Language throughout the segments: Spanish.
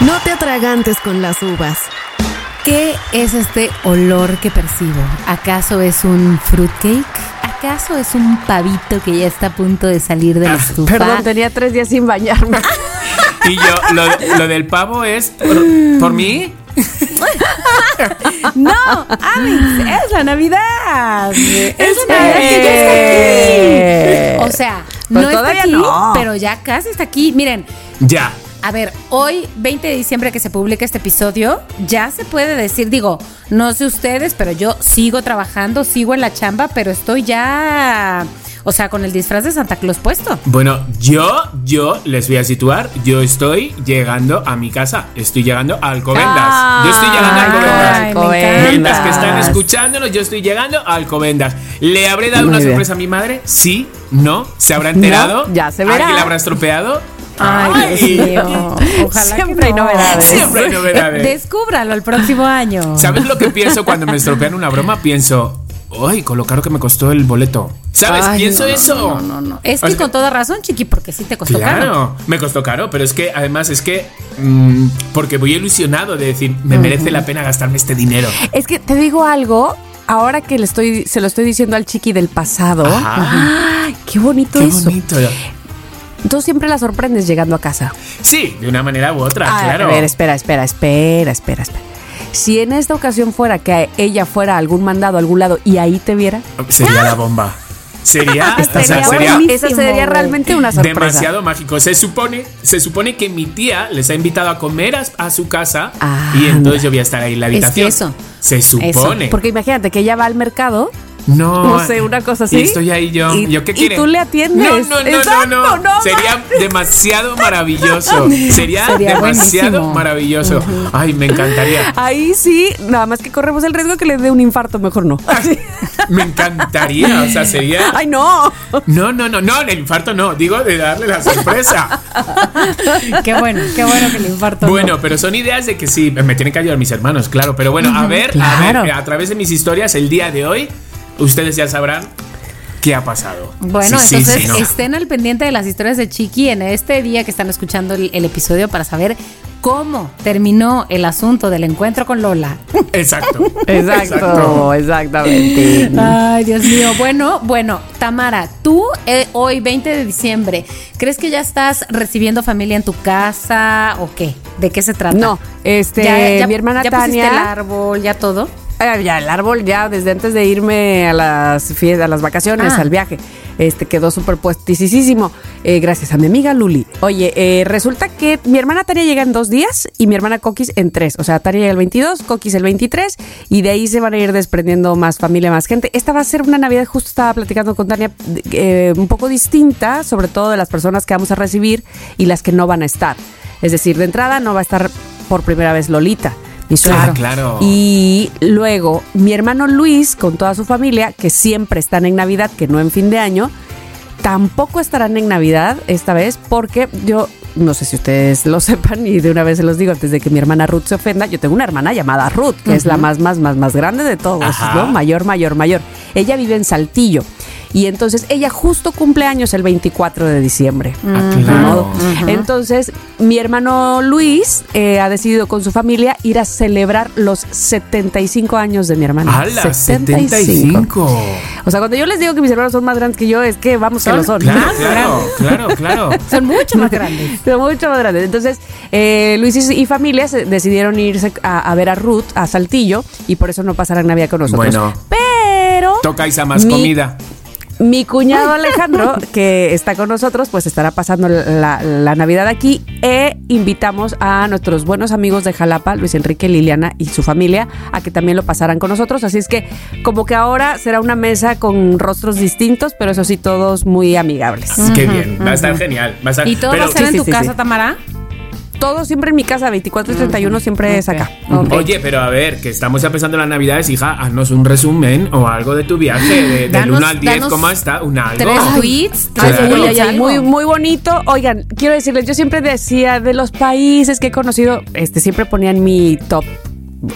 No te atragantes con las uvas. ¿Qué es este olor que percibo? ¿Acaso es un fruitcake? ¿Acaso es un pavito que ya está a punto de salir de la estufa? Perdón, tenía tres días sin bañarme. Y yo, lo, lo del pavo es por, por mí. No, Alex, es la Navidad. Es la Navidad que ya está aquí. O sea, Pues no está aquí, no. pero ya casi está aquí. Miren, Ya. A ver, hoy, 20 de diciembre que se publica este episodio, ya se puede decir, digo, no sé ustedes, pero yo sigo trabajando, sigo en la chamba, pero estoy ya, o sea, con el disfraz de Santa Claus puesto. Bueno, yo, yo les voy a situar. Yo estoy llegando a mi casa. Estoy llegando a Alcobendas. Yo estoy llegando a Alcobendas. Alcobendas. Mientras que están escuchándonos, yo estoy llegando a Alcobendas. ¿Le habré dado Muy una bien. sorpresa a mi madre? Sí, no. ¿Se habrá enterado? No, ya se verá. ¿Alguien la habrá estropeado? Ay, Dios mío. Ojalá Siempre que hay no. novedades. Siempre hay novedades. Descúbralo el próximo año. ¿Sabes lo que pienso cuando me estropean una broma? Pienso, ¡ay, con lo caro que me costó el boleto! ¿Sabes? Ay, pienso no, eso. No, no, no. Es O que sea, con toda razón, chiqui, porque sí te costó Claro, caro. me costó caro, pero es que además es que mm, porque voy ilusionado de decir, me merece la pena gastarme este dinero. Es que te digo algo, ahora que le estoy, se lo estoy diciendo al chiqui del pasado. Ajá. ¡Ay, qué bonito Qué eso! bonito. Tú siempre la sorprendes llegando a casa. Sí, de una manera u otra, Ah, claro. A ver, espera, espera, espera, espera, espera. Si en esta ocasión fuera que ella fuera a algún mandado a algún lado y ahí te viera, Sería la bomba. Sería, o sea, Sería sería esa sería realmente una sorpresa. demasiado mágico. Se supone, se supone que mi tía les ha invitado a comer a, a su casa Ah, y entonces yo voy a estar ahí en la Es que habitación. eso. Se supone. Porque imagínate que ella va al mercado. No, No sé, una cosa así. Y estoy ahí yo. Y- ¿Yo qué y quiere? tú le atiendes. No, no, no, Exacto, no, no. no Sería demasiado maravilloso. Sería, Sería demasiado buenísimo. maravilloso. Ay, me encantaría. Ahí sí, nada más que corremos el riesgo que le dé un infarto, mejor no. Me encantaría. O sea, sería. Ay, no. No, no, no, no, el infarto no. Digo de darle la sorpresa. Qué bueno, qué bueno que el infarto. no. Bueno, pero son ideas de que sí, me tienen que ayudar mis hermanos, claro. Pero bueno, a ver, a claro. ver, a través de mis historias, el día de hoy, ustedes ya sabrán qué ha pasado. Bueno, Sí, entonces sí, no. estén al pendiente de las historias de Chiqui en este día que están escuchando el, el episodio para saber cómo terminó el asunto del encuentro con Lola. Exacto. Exacto, exactamente. Ay, Dios mío. Bueno, bueno, Tamara, tú eh, hoy, 20 de diciembre, ¿crees que ya estás recibiendo familia en tu casa o qué? ¿De qué se trata? No, este, mi hermana ya pusiste el Tania. árbol, ya todo. Ya, el árbol ya desde antes de irme a las fiestas, a las vacaciones, Ah. al viaje, este quedó superpuestísimo. Eh, gracias a mi amiga Luli. Oye, eh, resulta que mi hermana Tania llega en dos días y mi hermana Coquis en tres. O sea, Tania llega el 22, Coquis el 23 y de ahí se van a ir desprendiendo más familia, más gente. Esta va a ser una Navidad, justo estaba platicando con Tania, eh, un poco distinta, sobre todo de las personas que vamos a recibir y las que no van a estar. Es decir, de entrada no va a estar por primera vez Lolita. Ah, claro. Y luego mi hermano Luis, con toda su familia, que siempre están en Navidad, que no en fin de año, tampoco estarán en Navidad esta vez porque yo, no sé si ustedes lo sepan y de una vez se los digo antes de que mi hermana Ruth se ofenda, yo tengo una hermana llamada Ruth, que es la más, más, más, más grande de todos, Ajá. ¿no? Mayor, mayor, mayor. Ella vive en Saltillo. Y entonces ella justo cumple años el 24 de diciembre. Ah, claro. modo. Entonces, mi hermano Luis eh, ha decidido con su familia ir a celebrar los 75 años de mi hermana. ¡Hala! 75. O sea, cuando yo les digo que mis hermanos son más grandes que yo, es que vamos que lo son. Claro, claro, claro, claro. Son mucho más grandes. Son mucho más grandes. Entonces, eh, Luis y, y familia se- decidieron irse a, a ver a Ruth, a Saltillo, y por eso no pasarán Navidad con nosotros. Bueno. Pero Tocáis a más Mi- comida. Mi cuñado Alejandro, que está con nosotros, pues estará pasando la, la Navidad aquí e invitamos a nuestros buenos amigos de Jalapa, Luis Enrique, Liliana y su familia, a que también lo pasaran con nosotros. Así es que como que ahora será una mesa con rostros distintos, pero eso sí, todos muy amigables. Qué bien, va a estar genial. Va a estar, ¿Y todo pero- va a ser sí, en sí, tu sí, casa, sí. Tamara? Todo siempre en mi casa, 24 y 31 siempre es acá. Oye, pero a ver, que estamos ya empezando las navidades, hija, haznos un resumen o algo de tu viaje, de- del Danos- 1 al 10, danos ¿cómo está? Un algo. Tres tweets. Ay, Claro. ay, ay, ay, algo. muy, muy bonito. Oigan, quiero decirles, yo siempre decía de los países que he conocido, este, siempre ponía en mi top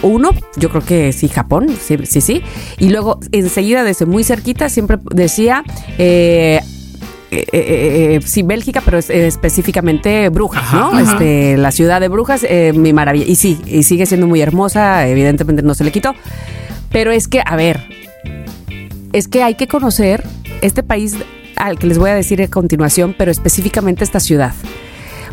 uno, yo creo que sí, Japón, sí, sí, sí. Y luego, enseguida, desde muy cerquita, siempre decía, eh, eh, eh, eh, sí, Bélgica, pero es- eh, específicamente Brujas, Ajá, ¿no? ajá. Este, la ciudad de Brujas, mi maravilla. Y sí, y sigue siendo muy hermosa, evidentemente no se le quitó. Pero es que, a ver, es que hay que conocer este país al que les voy a decir a continuación, pero específicamente esta ciudad.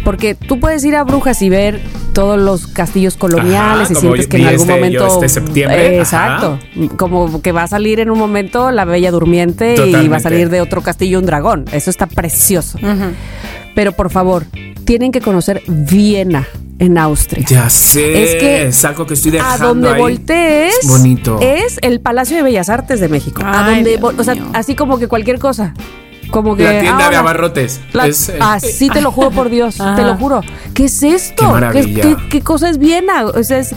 Porque tú puedes ir a Brujas y ver todos los castillos coloniales Ajá, y sientes que en algún este- yo momento este septiembre, Eh, ajá. exacto, como que va a salir en un momento la Bella Durmiente y va a salir de otro castillo un dragón. Eso está precioso. Pero por favor, tienen que conocer Viena en Austria. Ya sé, Es que es algo que estoy a dejando donde ahí. voltees Es bonito. es el Palacio de Bellas Artes de México. a donde, Dios o sea, mío. así como que cualquier cosa. Como que La tienda de ahora- abarrotes. la- Es, eh, así te lo juro por Dios, Ah. te lo juro. ¿Qué es esto? Qué maravilla. ¿Qué, qué- qué cosa es Viena? O sea, es-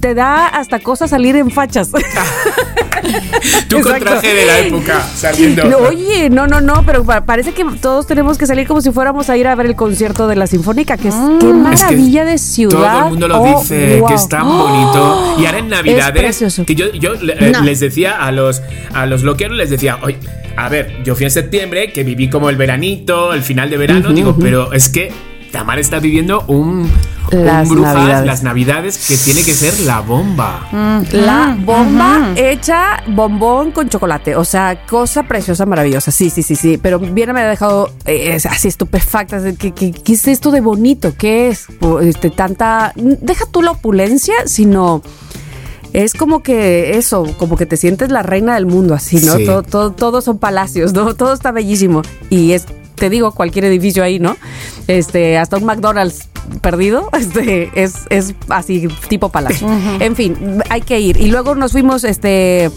te da hasta cosa salir en fachas. Tú con traje de la época saliendo. No, oye, no, no, no, pero pa- parece que todos tenemos que salir como si fuéramos a ir a ver el concierto de la Sinfónica, que es qué Es que maravilla de ciudad. Todo el mundo lo Oh, dice, wow. que es tan bonito. Y ahora en Navidades, precioso. que yo, yo eh, No. les decía a los, a los loqueros, les decía, oye, a ver, yo fui en septiembre, que viví como el veranito, el final de verano, digo, pero es que Tamara está viviendo un, Las un brujas, Navidades. las navidades, que tiene que ser la bomba. La bomba hecha bombón con chocolate. O sea, cosa preciosa, maravillosa. Sí, sí, sí, sí. Pero bien me ha dejado eh, así estupefacta. ¿Qué, qué, qué es esto de bonito? ¿Qué es? Este, tanta. Deja tú la opulencia, sino. Es como que eso, como que te sientes la reina del mundo, así, ¿no? Sí. Todo, todo, todos son palacios, ¿no? Todo está bellísimo. Y es, te digo, cualquier edificio ahí, ¿no? Este, hasta un McDonald's perdido, este, es, es así, tipo palacio. En fin, hay que ir. Y luego nos fuimos, este,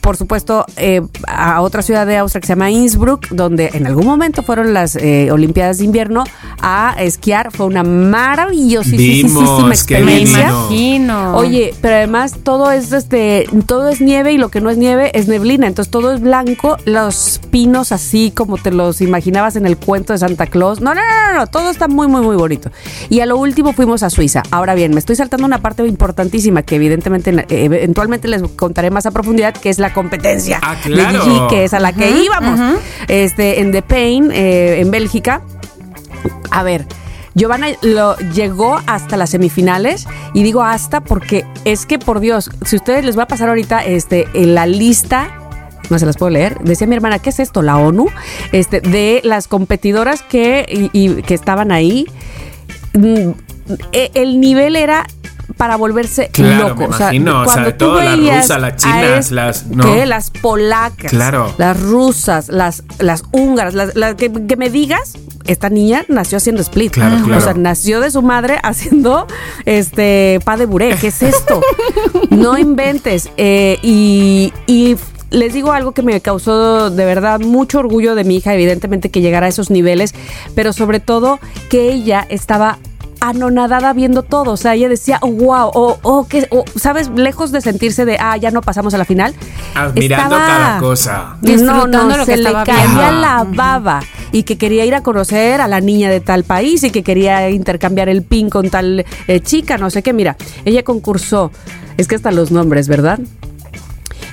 por supuesto, eh, a otra ciudad de Austria que se llama Innsbruck, donde en algún momento fueron las eh, Olimpiadas de invierno a esquiar. Fue una maravillosísima experiencia. imagino. Oye, pero además todo es este, todo es nieve y lo que no es nieve es neblina, entonces todo es blanco, los pinos así como te los imaginabas en el cuento de Santa Claus. No, no, no, no, no, todo está muy muy muy bonito. Y a lo último fuimos a Suiza. Ahora bien, me estoy saltando una parte importantísima que evidentemente eh, eventualmente les contaré más a profundidad, que es la competencia Ah, de claro. Gigi, que es a la que íbamos. Este en The Pain eh, en Bélgica. A ver, Giovanna lo llegó hasta las semifinales y digo hasta porque es que por Dios, si ustedes les va a pasar ahorita este en la lista no se las puedo leer. Decía mi hermana, ¿qué es esto? La ONU, este, de las competidoras que, y- y que estaban ahí. Mm, e- El nivel era para volverse Claro, loco. me imagino, o sea, cuando tú todo, las veías rusas, las chinas, es- las- ¿no? ¿qué? las polacas, Claro. las rusas, las, las húngaras, las, las que, que me digas, esta niña nació haciendo split. Claro, O claro. sea, nació de su madre haciendo este pa de buré. ¿Qué es esto? no inventes. Eh, y, y les digo algo que me causó de verdad mucho orgullo de mi hija, evidentemente que llegara a esos niveles, pero sobre todo que ella estaba anonadada viendo todo, o sea, ella decía, oh, wow, o oh, que, oh, ¿sabes? Lejos de sentirse de, ah, ya no pasamos a la final. Admirando estaba- cada cosa. Disfrutando no, no, lo se que le caía la baba y que quería ir a conocer a la niña de tal país y que quería intercambiar el pin con tal eh, chica, no sé qué. Mira, ella concursó, es que hasta los nombres, ¿verdad?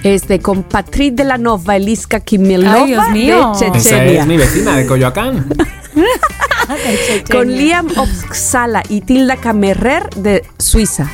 Este, con Patrit de la Nova, Eliska Kimilova Ay, Dios mío. de Esa Chechenia. es mi vecina de Coyoacán. con Liam Oxala y Tilda Camerrer de Suiza.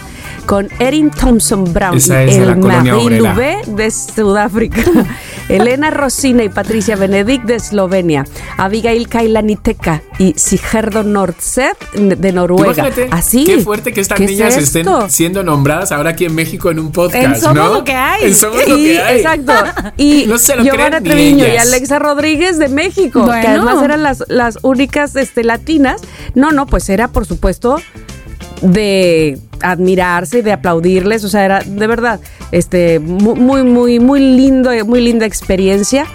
Con Erin Thompson Brown Esa es el Marie de Sudáfrica. Elena Rosina y Patricia Benedict de Eslovenia. Abigail Kailaniteka y Sigerdo Nordset de Noruega. Imagínate, Así. qué fuerte que estas ¿Qué es niñas estén siendo nombradas ahora aquí en México en un podcast, En Somos ¿no? lo que hay. En Somos lo que hay. Exacto. Y No se lo Giovanna Treviño y. Alexa Rodríguez de México, que Bueno. además eran las, las únicas este, latinas. No, no, pues era por supuesto de admirarse, de aplaudirles, o sea, era de verdad este mu- muy muy muy lindo, muy linda experiencia.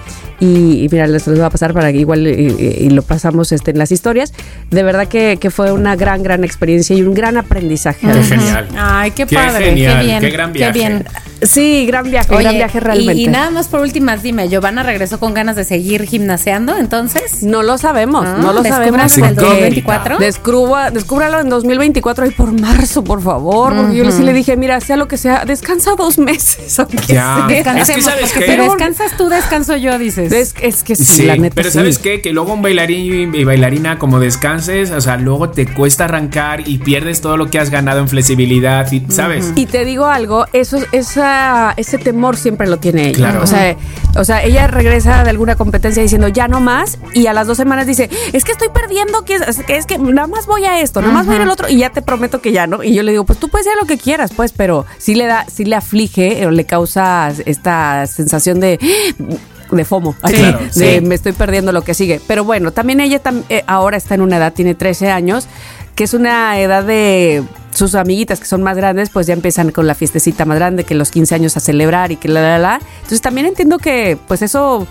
y, y mira, les, les voy a pasar para que igual y, y- y lo pasamos este, en las historias. De verdad que, que fue una gran, gran experiencia y un gran aprendizaje. Qué genial. Ay, qué Qué padre, genial, qué bien. qué gran viaje. bien. Sí, gran viaje, Oye, gran viaje realmente. Y, nada más por últimas, dime, ¿Giovanna regresó con ganas de seguir gimnaseando entonces? No lo sabemos, Ah, no lo sabemos. en el porque 2024. Descubra, descúbralo en 2024 y por marzo, por favor. Porque yo sí le dije, mira, sea lo que sea, descansa dos meses. aunque Ya. Descansemos, Es que, si descansas tú, descanso yo, dices. Es, es que sí, Sí, la neta. pero sí. ¿sabes qué? Que luego un bailarín y bailarina como descanses, o sea, luego te cuesta arrancar y pierdes todo lo que has ganado en flexibilidad, y, ¿sabes? Y te digo algo, eso, esa, ese temor siempre lo tiene ella. Claro. O, sea, o sea, ella regresa de alguna competencia diciendo ya no más y a las dos semanas dice, es que estoy perdiendo, que es que, es que nada más voy a esto, nada más voy a ir al otro y ya te prometo que ya no. Y yo le digo, pues tú puedes hacer lo que quieras, pues, pero sí le da, sí le aflige o le causa esta sensación de de FOMO, Sí, claro, de sí. me estoy perdiendo lo que sigue. Pero bueno, también ella tam- eh, ahora está en una edad, tiene 13 años, que es una edad de sus amiguitas que son más grandes, pues ya empiezan con la fiestecita más grande, que los 15 años a celebrar y que la, la, la. Entonces también entiendo que pues eso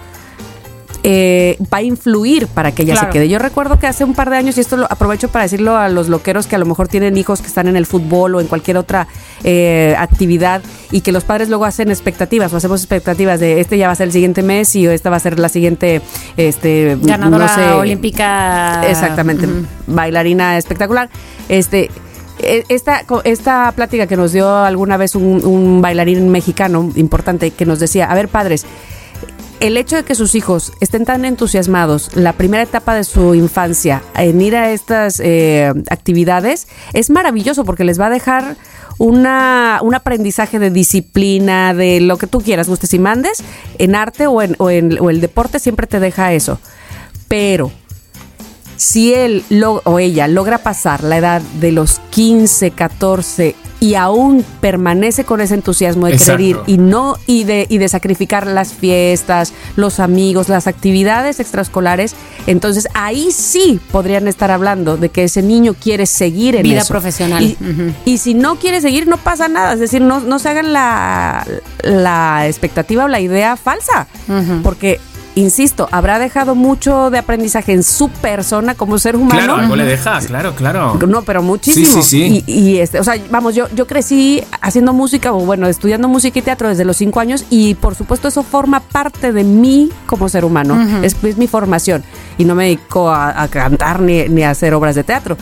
eh, va a influir para que ella Claro. se quede. Yo recuerdo que hace un par de años, y esto lo aprovecho para decirlo a los loqueros que a lo mejor tienen hijos que están en el fútbol o en cualquier otra eh, actividad y que los padres luego hacen expectativas o hacemos expectativas de este ya va a ser el siguiente mes y esta va a ser la siguiente este, Ganadora no sé, olímpica. Exactamente, bailarina espectacular. Este, e- esta, esta plática que nos dio alguna vez un, un bailarín mexicano importante que nos decía, a ver padres, el hecho de que sus hijos estén tan entusiasmados, la primera etapa de su infancia, en ir a estas eh, actividades, es maravilloso porque les va a dejar una, un aprendizaje de disciplina, de lo que tú quieras, gustes y mandes, en arte o en, el deporte siempre te deja eso. Pero si él lo- o ella logra pasar la edad de los 15, 14 y aún permanece con ese entusiasmo de querer ir y no y de y de sacrificar las fiestas, los amigos, las actividades extraescolares, entonces ahí sí podrían estar hablando de que ese niño quiere seguir en Vida eso. profesional. Y si no quiere seguir no pasa nada, es decir, no, no se hagan la, la expectativa o la idea falsa, porque insisto, habrá dejado mucho de aprendizaje en su persona como ser humano. Claro, algo le deja, claro, claro. No, pero muchísimo. Sí, sí, sí. Y, y, este, o sea, vamos, yo, yo crecí haciendo música, o bueno, estudiando música y teatro desde los cinco años, y por supuesto eso forma parte de mí como ser humano. es, es mi formación. Y no me dedico a, a cantar ni, ni a hacer obras de teatro.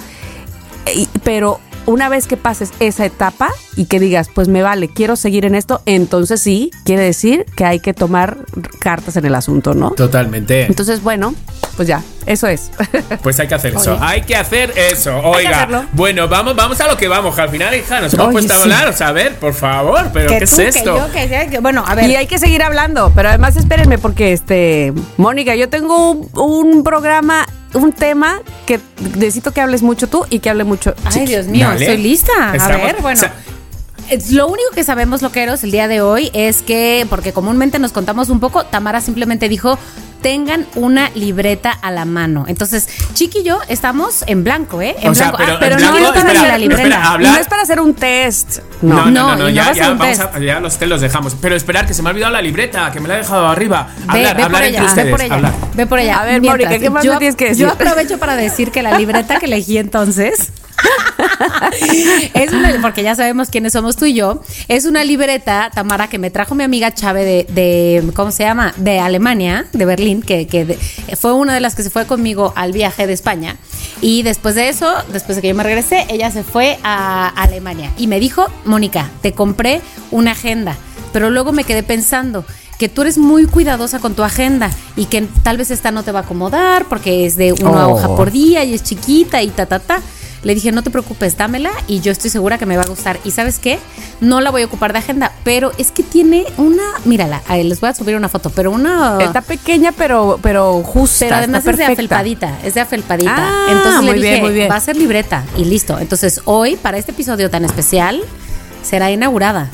Y- pero una vez que pases esa etapa y que digas, pues me vale, quiero seguir en esto, entonces sí, quiere decir que hay que tomar cartas en el asunto, ¿no? Totalmente. Entonces, bueno, pues ya, eso es. Pues hay que hacer eso. Oye. Hay que hacer eso. que Oiga. hacerlo. Bueno, vamos, vamos a lo que vamos. Al final, hija, nos hemos Oye, puesto a hablar. O sea, a ver, por favor, pero Que ¿qué es tú, esto? yo, que sea, que- bueno, a ver. Y hay que seguir hablando, pero además espérenme porque este, Mónica, yo tengo un, un programa, un tema que necesito que hables mucho tú y que hable mucho. Ay. Dios mío, Dale. estoy lista. A ver, bueno. o sea- lo único que sabemos, loqueros, el día de hoy es que, porque comúnmente nos contamos un poco, Tamara simplemente dijo, tengan una libreta a la mano. Entonces, Chiqui y yo estamos en blanco, ¿eh? En O sea, blanco. pero Ah, pero en no, blanco, no espera, la libreta. espera, hablar- No es para hacer un test. No, No. no, no, ya, va a ser ya, un vamos test. a- ya los te los dejamos. Pero esperar, que se me ha olvidado la libreta, que me la he dejado arriba. Ve, Hablar, ve por hablar ella, entre ve ustedes. por ella, hablar. ve por ella. A ver, Mientras, Mónica, ¿qué más yo, me tienes que decir? Yo aprovecho para decir que la libreta que elegí entonces es una, porque ya sabemos quiénes somos tú y yo, es una libreta, Tamara, que me trajo mi amiga Chávez de, de, ¿cómo se llama? De Alemania, de Berlín, que, que de- fue una de las que se fue conmigo al viaje de España. Y después de eso, después de que yo me regresé, ella se fue a Alemania y me dijo, Mónica, te compré una agenda, pero luego me quedé pensando que tú eres muy cuidadosa con tu agenda y que tal vez esta no te va a acomodar porque es de una Oh. hoja por día y es chiquita y ta, ta, ta. Le dije, no te preocupes, dámela y yo estoy segura que me va a gustar. ¿Y sabes qué? No la voy a ocupar de agenda, pero es que tiene una, mírala, ahí les voy a subir una foto, pero una... Está pequeña, pero, pero justa. pero además está es de afelpadita, es de afelpadita. Ah, Entonces le dije, bien, muy bien. va a ser libreta y listo. Entonces hoy, para este episodio tan especial, será inaugurada.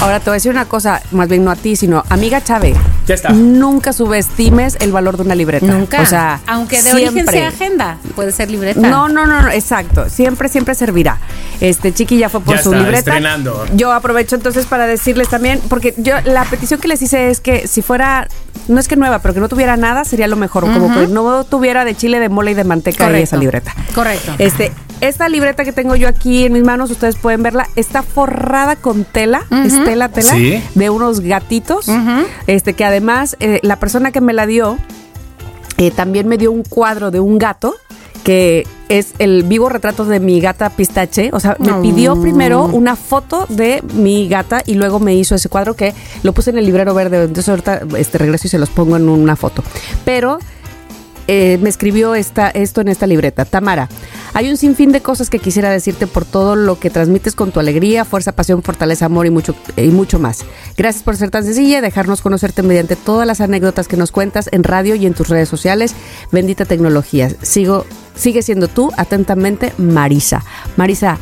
Ahora te voy a decir una cosa, más bien no a ti, sino amiga Chávez. Ya está. Nunca subestimes el valor de una libreta. Nunca. O sea, aunque de origen siempre. sea agenda, puede ser libreta. No, no, no, no, exacto. Siempre, siempre servirá. Este Chiqui ya fue por Ya su está, libreta. estrenando. Yo aprovecho entonces para decirles también, porque yo la petición que les hice es que si fuera, no es que nueva, pero que no tuviera nada, sería lo mejor. Como que no tuviera de chile, de mole y de manteca en Correcto. esa libreta. Correcto. Este, esta libreta que tengo yo aquí en mis manos, ustedes pueden verla, está forrada con tela, es tela, tela, Sí. de unos gatitos, este, que además eh, la persona que me la dio eh, también me dio un cuadro de un gato que es el vivo retrato de mi gata pistache. O sea, me pidió primero una foto de mi gata y luego me hizo ese cuadro que lo puse en el librero verde. Entonces ahorita este, regreso y se los pongo en una foto. Pero eh, me escribió esta, esto en esta libreta. Tamara, hay un sinfín de cosas que quisiera decirte por todo lo que transmites con tu alegría, fuerza, pasión, fortaleza, amor y mucho, y mucho más. Gracias por ser tan sencilla y dejarnos conocerte mediante todas las anécdotas que nos cuentas en radio y en tus redes sociales. Bendita tecnología. Sigo, sigue siendo tú, atentamente, Marisa. Marisa,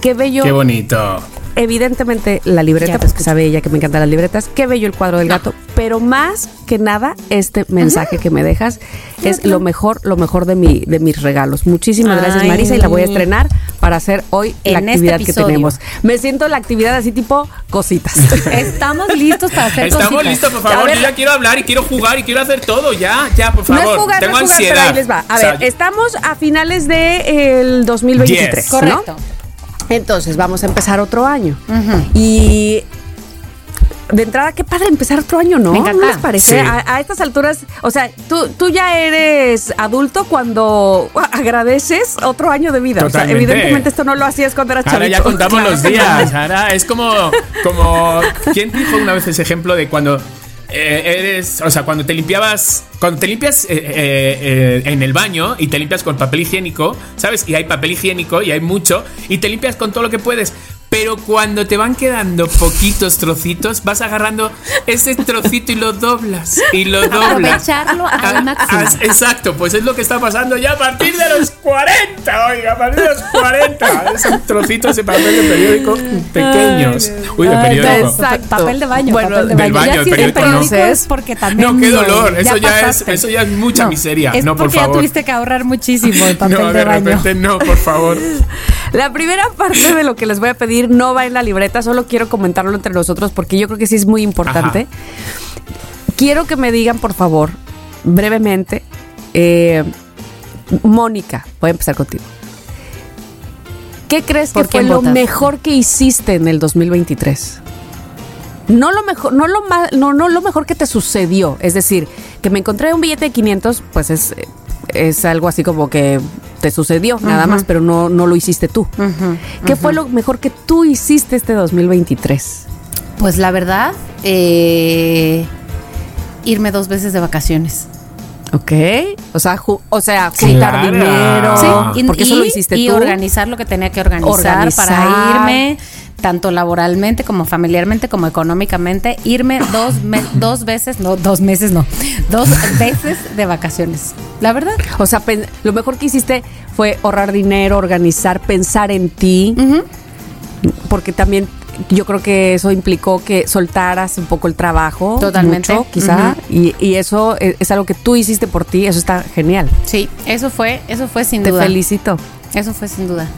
qué bello. Qué bonito. Evidentemente la libreta, Ya pues que sabe ella que me encantan las libretas. Qué bello el cuadro del gato. Pero más que nada, este mensaje que me dejas es lo mejor, lo mejor de mi, de mis regalos. Muchísimas gracias. Marisa, y la voy a estrenar para hacer hoy la En este actividad que tenemos. Me siento la actividad así tipo cositas. Estamos listos para hacer Estamos cositas. listos, por favor. ver. Yo ya quiero hablar y quiero jugar y quiero hacer todo. Ya, ya, por No favor. es jugar, Tengo no es jugar, ansiedad. pero ahí les va. A O sea, ver, estamos a finales del 2023. Yes. ¿no? Correcto. Entonces, vamos a empezar otro año. Y de entrada, qué padre empezar otro año, ¿no? Me encanta. ¿No les parece? Sí. A, a estas alturas, o sea, tú, tú ya eres adulto cuando agradeces otro año de vida. O sea, Totalmente. evidentemente esto no lo hacías cuando eras Ahora chavito. ya contamos Claro. los días. Ahora es como, como. ¿Quién dijo una vez ese ejemplo de cuando eh, eres. O sea, cuando te limpiabas. Cuando te limpias eh, eh, en el baño y te limpias con papel higiénico, ¿sabes? Y hay papel higiénico y hay mucho. Y te limpias con todo lo que puedes. Pero cuando te van quedando poquitos trocitos, vas agarrando ese trocito y lo doblas. Y lo doblas. Aprovecharlo al Ah, máximo. ah, Exacto, pues es lo que está pasando ya a partir de los 40, oiga, a partir de los 40. Esos trocitos de papel de periódico pequeños. Uy, de periódico. exacto. Papel de baño, Bueno, papel de del baño. baño, ya el es periódico, no. es porque también. No, qué dolor, eso ya es- pasaste. eso ya es mucha miseria. Es No, por porque ya favor. tuviste que ahorrar muchísimo el papel No, de, de baño. repente no, por favor. La primera parte de lo que les voy a pedir no va en la libreta, solo quiero comentarlo entre nosotros porque yo creo que sí es muy importante. Quiero que me digan, por favor, brevemente, eh, Mónica, voy a empezar contigo. ¿Qué crees que ¿Por fue lo mejor que hiciste en el 2023? No lo mejor, no lo ma- no, no lo mejor que te sucedió. Es decir, que me encontré un billete de 500, pues es, es algo así como que te sucedió, nada más, pero no, no lo hiciste tú. ¿Qué fue lo mejor que tú hiciste este 2023? Pues la verdad, eh, irme dos veces de vacaciones. Ok. O sea, ju- o sea juntar Claro. dinero. Sí, y, porque eso y- lo hiciste y tú. organizar lo que tenía que organizar, Organizar. para irme, tanto laboralmente como familiarmente como económicamente, irme dos, me- dos veces, no, dos meses, no, dos veces de vacaciones. La verdad. O sea, lo mejor que hiciste fue ahorrar dinero, organizar, pensar en ti. Porque también yo creo que eso implicó que soltaras un poco el trabajo. Totalmente. mucho, quizá. y, y eso es, es algo que tú hiciste por ti. Eso está genial. Sí, eso fue, eso fue sin Te duda. felicito. Eso fue sin duda.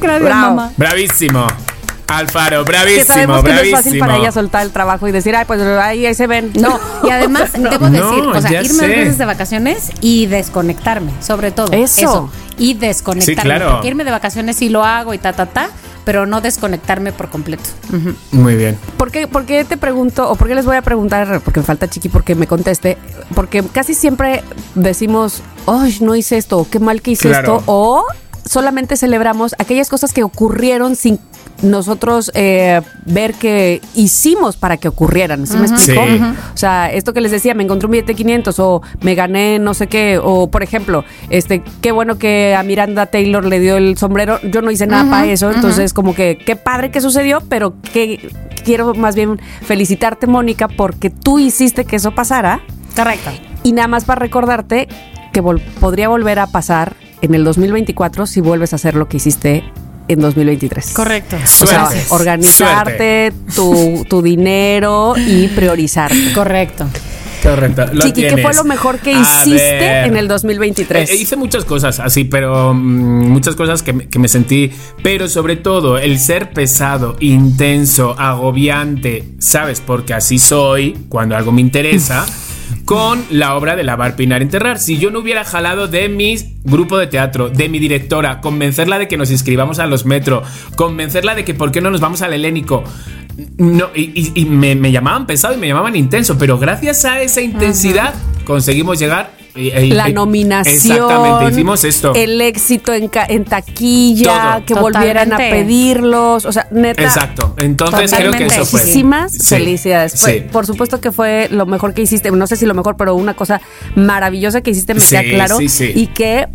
Gracias, Bravo. mamá. Bravísimo. Alfaro, Que bravísimo, sabemos que no es bravísimo. fácil para ella soltar el trabajo y decir, ay, pues ahí, ahí se ven. No, y además debo No, decir, o sea, irme sé. dos veces de vacaciones y desconectarme, sobre todo. Eso. Y desconectarme. Sí, claro. Porque irme de vacaciones sí lo hago y ta, ta, ta, pero no desconectarme por completo. Muy bien. ¿Por qué, por qué te pregunto, o por qué les voy a preguntar, porque me falta Chiqui porque me conteste? Porque casi siempre decimos, ay, no hice esto, o qué mal que hice Claro. esto, o solamente celebramos aquellas cosas que ocurrieron sin nosotros eh, ver que hicimos para que ocurrieran. ¿Sí me explico? Sí. O sea, esto que les decía, me encontré un billete de 500 o me gané no sé qué, o por ejemplo, este, qué bueno que a Miranda Taylor le dio el sombrero, yo no hice nada para eso, entonces como que qué padre que sucedió, pero que quiero más bien felicitarte, Mónica, porque tú hiciste que eso pasara Correcto. y nada más para recordarte que vol- podría volver a pasar en el 2024 si vuelves a hacer lo que hiciste en 2023. Correcto. O sea, Suerte. organizarte, tu, tu dinero y priorizarte. Correcto. Chiqui, Correcto. lo ¿qué tienes. fue lo mejor que A hiciste ver. en el 2023? Eh, hice muchas cosas así, pero mm, muchas cosas que, me- que me sentí, pero sobre todo el ser pesado, intenso, agobiante, ¿sabes? Porque así soy cuando algo me interesa. Con la obra de lavar, pinar, enterrar. Si yo no hubiera jalado de mi grupo de teatro, de mi directora, convencerla de que nos inscribamos a los metro, convencerla de que por qué no nos vamos al helénico, no, y, y- y me, me llamaban pesado y me llamaban intenso, pero gracias a esa intensidad conseguimos llegar. Y- la y- nominación. Exactamente, hicimos esto. El éxito en, taquilla, Todo. que volvieran a Totalmente. pedirlos. O sea, neta. Exacto. Entonces creo que Totalmente. eso fue. Muchísimas Sí. felicidades. Fue- Sí. por supuesto que fue lo mejor que hiciste. No sé si lo mejor, pero una cosa maravillosa que hiciste, me Sí, queda claro. sí, sí. Y que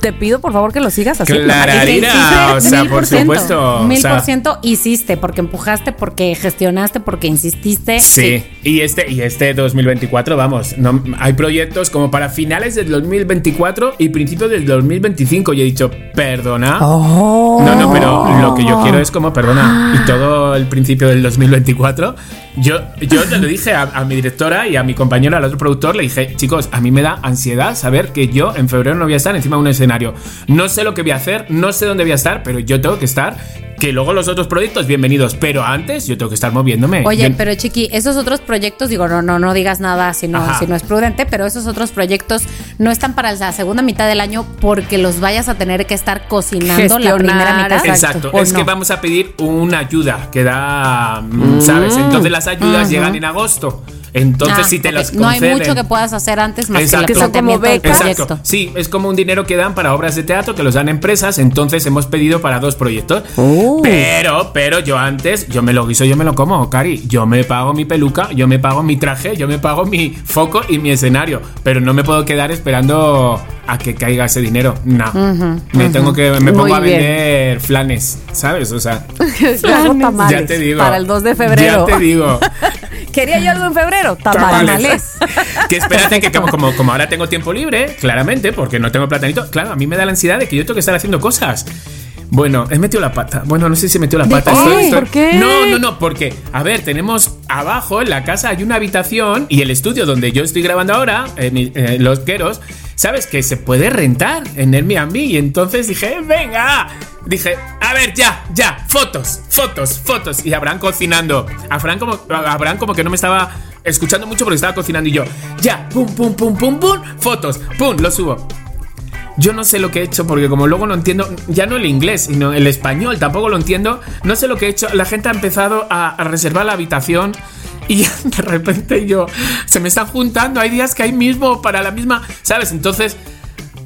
te pido, por favor, que lo sigas haciendo. Hiciste o sea, mil por ciento, supuesto. Mil por ciento hiciste, porque empujaste, porque gestionaste, porque insististe. Sí, y este, y este 2024, vamos, no, hay proyectos como para finales del 2024 y principios del 2025. Y he dicho, perdona. Oh. No, no, pero lo que yo quiero es como, perdona, y todo el principio del 2024. Yo, yo te lo dije a, a mi directora y a mi compañero, al otro productor, le dije, chicos, a mí me da ansiedad saber que yo en febrero no voy a estar encima de un escenario. No sé lo que voy a hacer, no sé dónde voy a estar, pero yo tengo que estar. Que luego los otros proyectos, bienvenidos, pero antes yo tengo que estar moviéndome. Oye, Yo- pero Chiqui, esos otros proyectos, digo, no, no, no digas nada si no, Ajá. si no es prudente, pero esos otros proyectos no están para la segunda mitad del año porque los vayas a tener que estar cocinando la Gestionar, primera mitad. Exacto, ¿o es que vamos a pedir una ayuda que da, mm, ¿sabes? Entonces las ayudas llegan en agosto. Entonces Ah, si te las No hay conceden. mucho que puedas hacer antes más Exacto. que son como becas. Exacto. Sí, es como un dinero que dan para obras de teatro que los dan empresas. Entonces hemos pedido para dos proyectos. Oh. Pero, pero yo antes, yo me lo guiso, yo me lo como, Cari. Yo me pago mi peluca, yo me pago mi traje, yo me pago mi foco y mi escenario. Pero no me puedo quedar esperando a que caiga ese dinero. No. me tengo que, me pongo Muy a bien. vender flanes, ¿sabes? O sea, Yo hago tamales ya te digo. Para el 2 de febrero. Ya te digo. Quería yo algo en febrero. Tamales. que espérate que como, como, como ahora tengo tiempo libre, claramente, porque no tengo platanito, claro, a mí me da la ansiedad de que yo tengo que estar haciendo cosas. Bueno, he metido la pata. Bueno, no sé si he metido la pata. qué? ¿Por qué? No, no, no, porque, a ver, tenemos abajo en la casa hay una habitación y el estudio donde yo estoy grabando ahora, eh, eh, Los Queros, ¿sabes? Que se puede rentar en Airbnb. Y entonces dije, venga, dije, a ver, ya, ya, fotos, fotos, fotos. Y Abraham cocinando. A Fran como, Abraham como que no me estaba escuchando mucho porque estaba cocinando y yo, ya, pum, pum, pum, pum, pum, fotos, pum, lo subo. Yo no sé lo que he hecho porque como luego no entiendo, ya no el inglés, sino el español, tampoco lo entiendo. No sé lo que he hecho. La gente ha empezado a, reservar la habitación y de repente yo se me están juntando. Hay días que hay mismo para la misma, ¿sabes? Entonces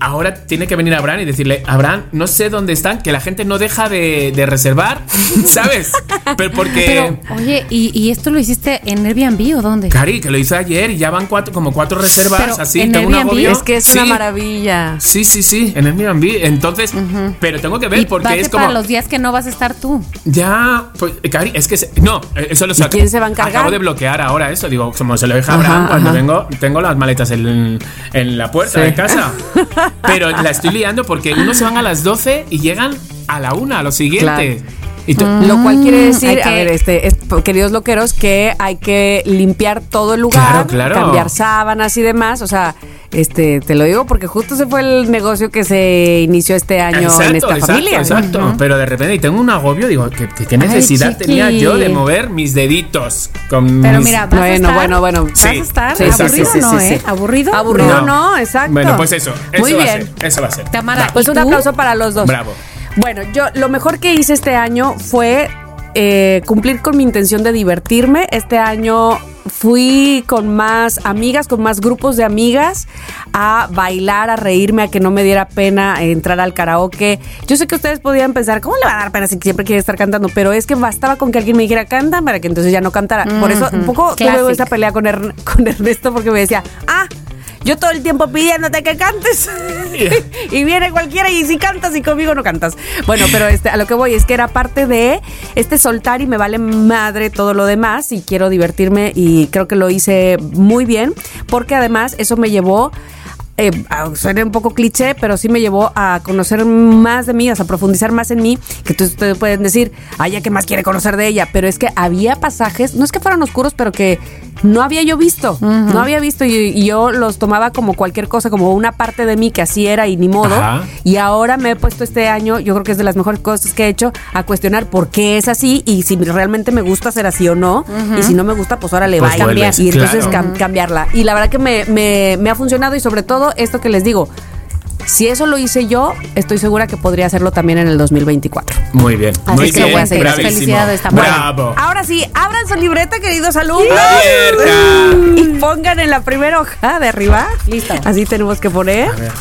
ahora tiene que venir Abraham y decirle, Abraham, no sé dónde están, que la gente no deja de, de reservar, ¿sabes? Pero porque... Pero, oye, ¿y, y esto lo hiciste en Airbnb o dónde? Cari, que lo hice ayer y ya van cuatro, como cuatro reservas, Pero así, en tengo un Airbnb agobio. Es que es una Sí. maravilla. Sí, sí, sí, en Airbnb. Entonces, pero tengo que ver y porque es como. para los días que no vas a estar tú. Ya, pues, Cari, es que. se- no, eh, eso lo saco. quién se va a encargar? Acabo de bloquear ahora eso. Digo, como se lo deja a Abraham Ajá, cuando ajá. vengo, tengo las maletas en, en la puerta Sí. de casa. Pero la estoy liando porque unos se van a las 12 y llegan a la una, a lo siguiente. Y tú- Lo cual quiere decir, hay a que- ver, este, es- queridos loqueros, que hay que limpiar todo el lugar, Claro, claro. cambiar sábanas y demás. O sea, este, te lo digo porque justo ese fue el negocio que se inició este año en esta exacto, familia. Exacto, pero de repente y tengo un agobio, digo, ¿qué, qué- Ay, necesidad tenía yo de mover mis deditos? Con Pero mis- mira, vas a Bueno, estar, bueno, bueno. Vas Sí, a estar sí, aburrido, sí, sí, ¿no? sí, ¿eh? Aburrido. Aburrido No. no, exacto. Bueno, pues eso, eso Muy va bien. a ser, eso va a ser. Tamara. Pues ¿Y un aplauso para los dos. Bravo. Bueno, yo lo mejor que hice este año fue eh, cumplir con mi intención de divertirme. Este año fui con más amigas, con más grupos de amigas a bailar, a reírme, a que no me diera pena entrar al karaoke. Yo sé que ustedes podían pensar, ¿cómo le va a dar pena si siempre quiere estar cantando? Pero es que bastaba con que alguien me dijera canta para que entonces ya no cantara. Por eso un poco tuve Classic. esa pelea con, Ern- con Ernesto porque me decía, ah, yo todo el tiempo pidiéndote que cantes. y viene cualquiera y si cantas y conmigo no cantas. Bueno, pero este, a lo que voy es que era parte de este soltar y me vale madre todo lo demás y quiero divertirme y creo que lo hice muy bien porque además eso me llevó eh, suena un poco cliché, pero sí me llevó a conocer más de mí, a profundizar más en mí, que entonces ustedes pueden decir, ay, ya que más quiere conocer de ella, pero es que había pasajes, no es que fueran oscuros, pero que no había yo visto, no había visto y, y yo los tomaba como cualquier cosa, como una parte de mí que así era y ni modo. Ajá. Y ahora me he puesto este año, yo creo que es de las mejores cosas que he hecho, a cuestionar por qué es así y si realmente me gusta ser así o no. Y si no me gusta, pues ahora le Pues va a cambiar. Y entonces claro. cam- cambiarla. Y la verdad que me, me- me ha funcionado y sobre todo esto que les digo. Si eso lo hice yo, estoy segura que podría hacerlo también en el 2024. Muy bien. Así muy que lo voy a seguir. Felicidades también. Bravo. Ahora sí, abran su libreta, queridos alumnos. Abierta. Y pongan en la primera hoja de arriba. Listo. Así tenemos que poner. A ver.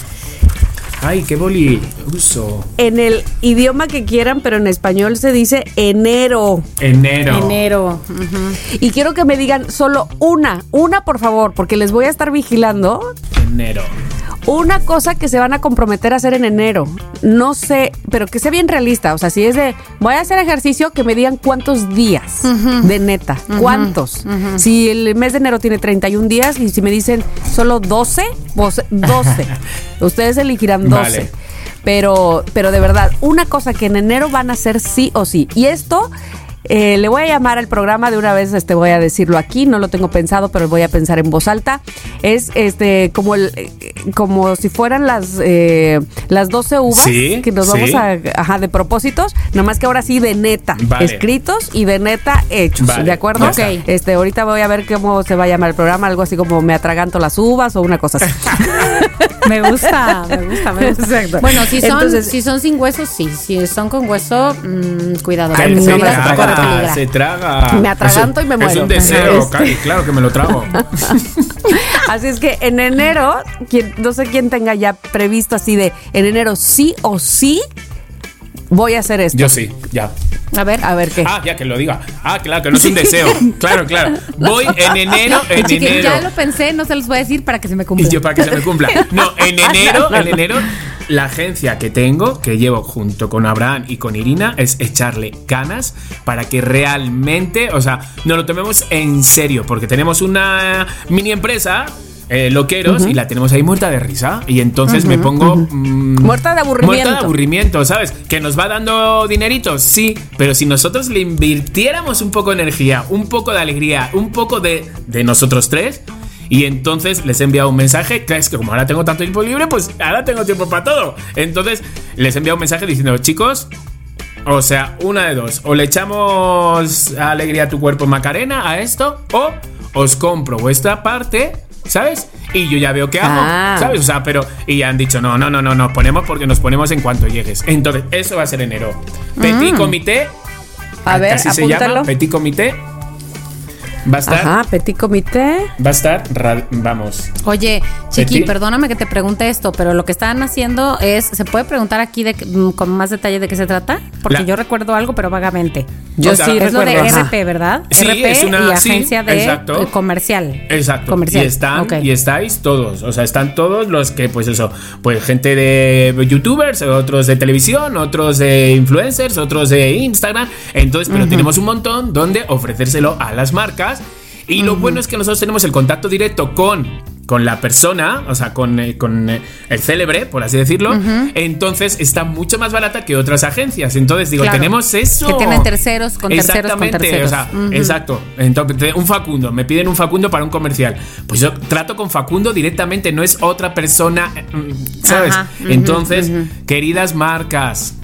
Ay, qué boli uso. En el idioma que quieran, pero en español se dice enero. Enero. Enero. Y quiero que me digan solo una, una por favor, porque les voy a estar vigilando. Enero. Una cosa que se van a comprometer a hacer en enero. No sé, pero que sea bien realista. O sea, si es de voy a hacer ejercicio, que me digan cuántos días de neta. ¿Cuántos? Si el mes de enero tiene 31 días y si me dicen solo 12, pues 12. Ustedes elegirán 12. Vale. Pero, pero de verdad, una cosa que en enero van a hacer sí o sí. Y esto eh, le voy a llamar al programa de una vez, este voy a decirlo aquí, no lo tengo pensado, pero voy a pensar en voz alta. Es este como el eh, como si fueran las eh, las 12 uvas Sí, que nos sí. vamos a ajá, de propósitos, nomás que ahora sí de neta, Vale. escritos y de neta hechos, Vale, ¿de acuerdo? Ok. Este, ahorita voy a ver cómo se va a llamar el programa, algo así como me atraganto las uvas o una cosa así. Me gusta, me gusta, me gusta. Exacto. Bueno, si son, Entonces- si son sin huesos, sí. Si son con hueso, mm, cuidado. Ay, porque no su me la se traga. Me atraganto Es y me Es muero. un deseo, Este. Cari, claro que me lo trago. Así es que en enero, quien, no sé quién tenga ya previsto así de en enero sí o sí voy a hacer esto. Yo sí, ya. A ver, A ver qué. Ah, ya que lo diga. Ah, claro, que no es un deseo. Claro, claro. Voy en enero, en enero. ya lo pensé, no se los voy a decir para que se me cumpla. Y yo para que se me cumpla. No, en enero, en enero, la agencia que tengo, que llevo junto con Abraham y con Irina, es echarle ganas para que realmente, o sea, nos lo tomemos en serio, porque tenemos una mini empresa. eh, loqueros y la tenemos ahí muerta de risa y entonces me pongo mm, Muerta de aburrimiento. muerta de aburrimiento sabes que nos va dando dineritos sí pero si nosotros le invirtiéramos un poco de energía un poco de alegría un poco de, de nosotros tres y entonces les he enviado un mensaje, es que como ahora tengo tanto tiempo libre, pues ahora tengo tiempo para todo. Entonces les he enviado un mensaje diciendo, chicos, o sea, una de dos, o le echamos alegría a tu cuerpo Macarena a esto, o os compro vuestra parte, ¿sabes? Y yo ya veo qué hago, Ah. ¿sabes? O sea, pero, y ya han dicho, no, no, no, no, nos ponemos porque nos ponemos en cuanto llegues. Entonces, eso va a ser enero. Petit Comité, a ver, así se llama, Petit Comité, va a estar, Ajá, petit comité. va a estar, ra- vamos. Oye, Chiqui, perdóname que te pregunte esto, pero lo que están haciendo es, ¿se puede preguntar aquí de, mm, con más detalle de qué se trata? Porque La- yo recuerdo algo, pero vagamente. Yo O sea, sí Es lo de. RP, ¿verdad? Sí, RP es una- y sí, agencia de exacto. comercial. Exacto. Comercial. Y están y estáis todos, o sea, están todos los que pues eso, pues gente de youtubers, otros de televisión, otros de influencers, otros de Instagram, entonces, pero tenemos un montón donde ofrecérselo a las marcas y lo bueno es que nosotros tenemos el contacto directo con con la persona, o sea, con, eh, con eh, el célebre, por así decirlo, entonces está mucho más barata que otras agencias. Entonces, digo, Claro. tenemos eso. Que tienen terceros con terceros con Exactamente, terceros. O sea. Exacto. Entonces, un Facundo, me piden un Facundo para un comercial. Pues yo trato con Facundo directamente, no es otra persona, eh, mm, ¿sabes? Ajá, Entonces, queridas marcas,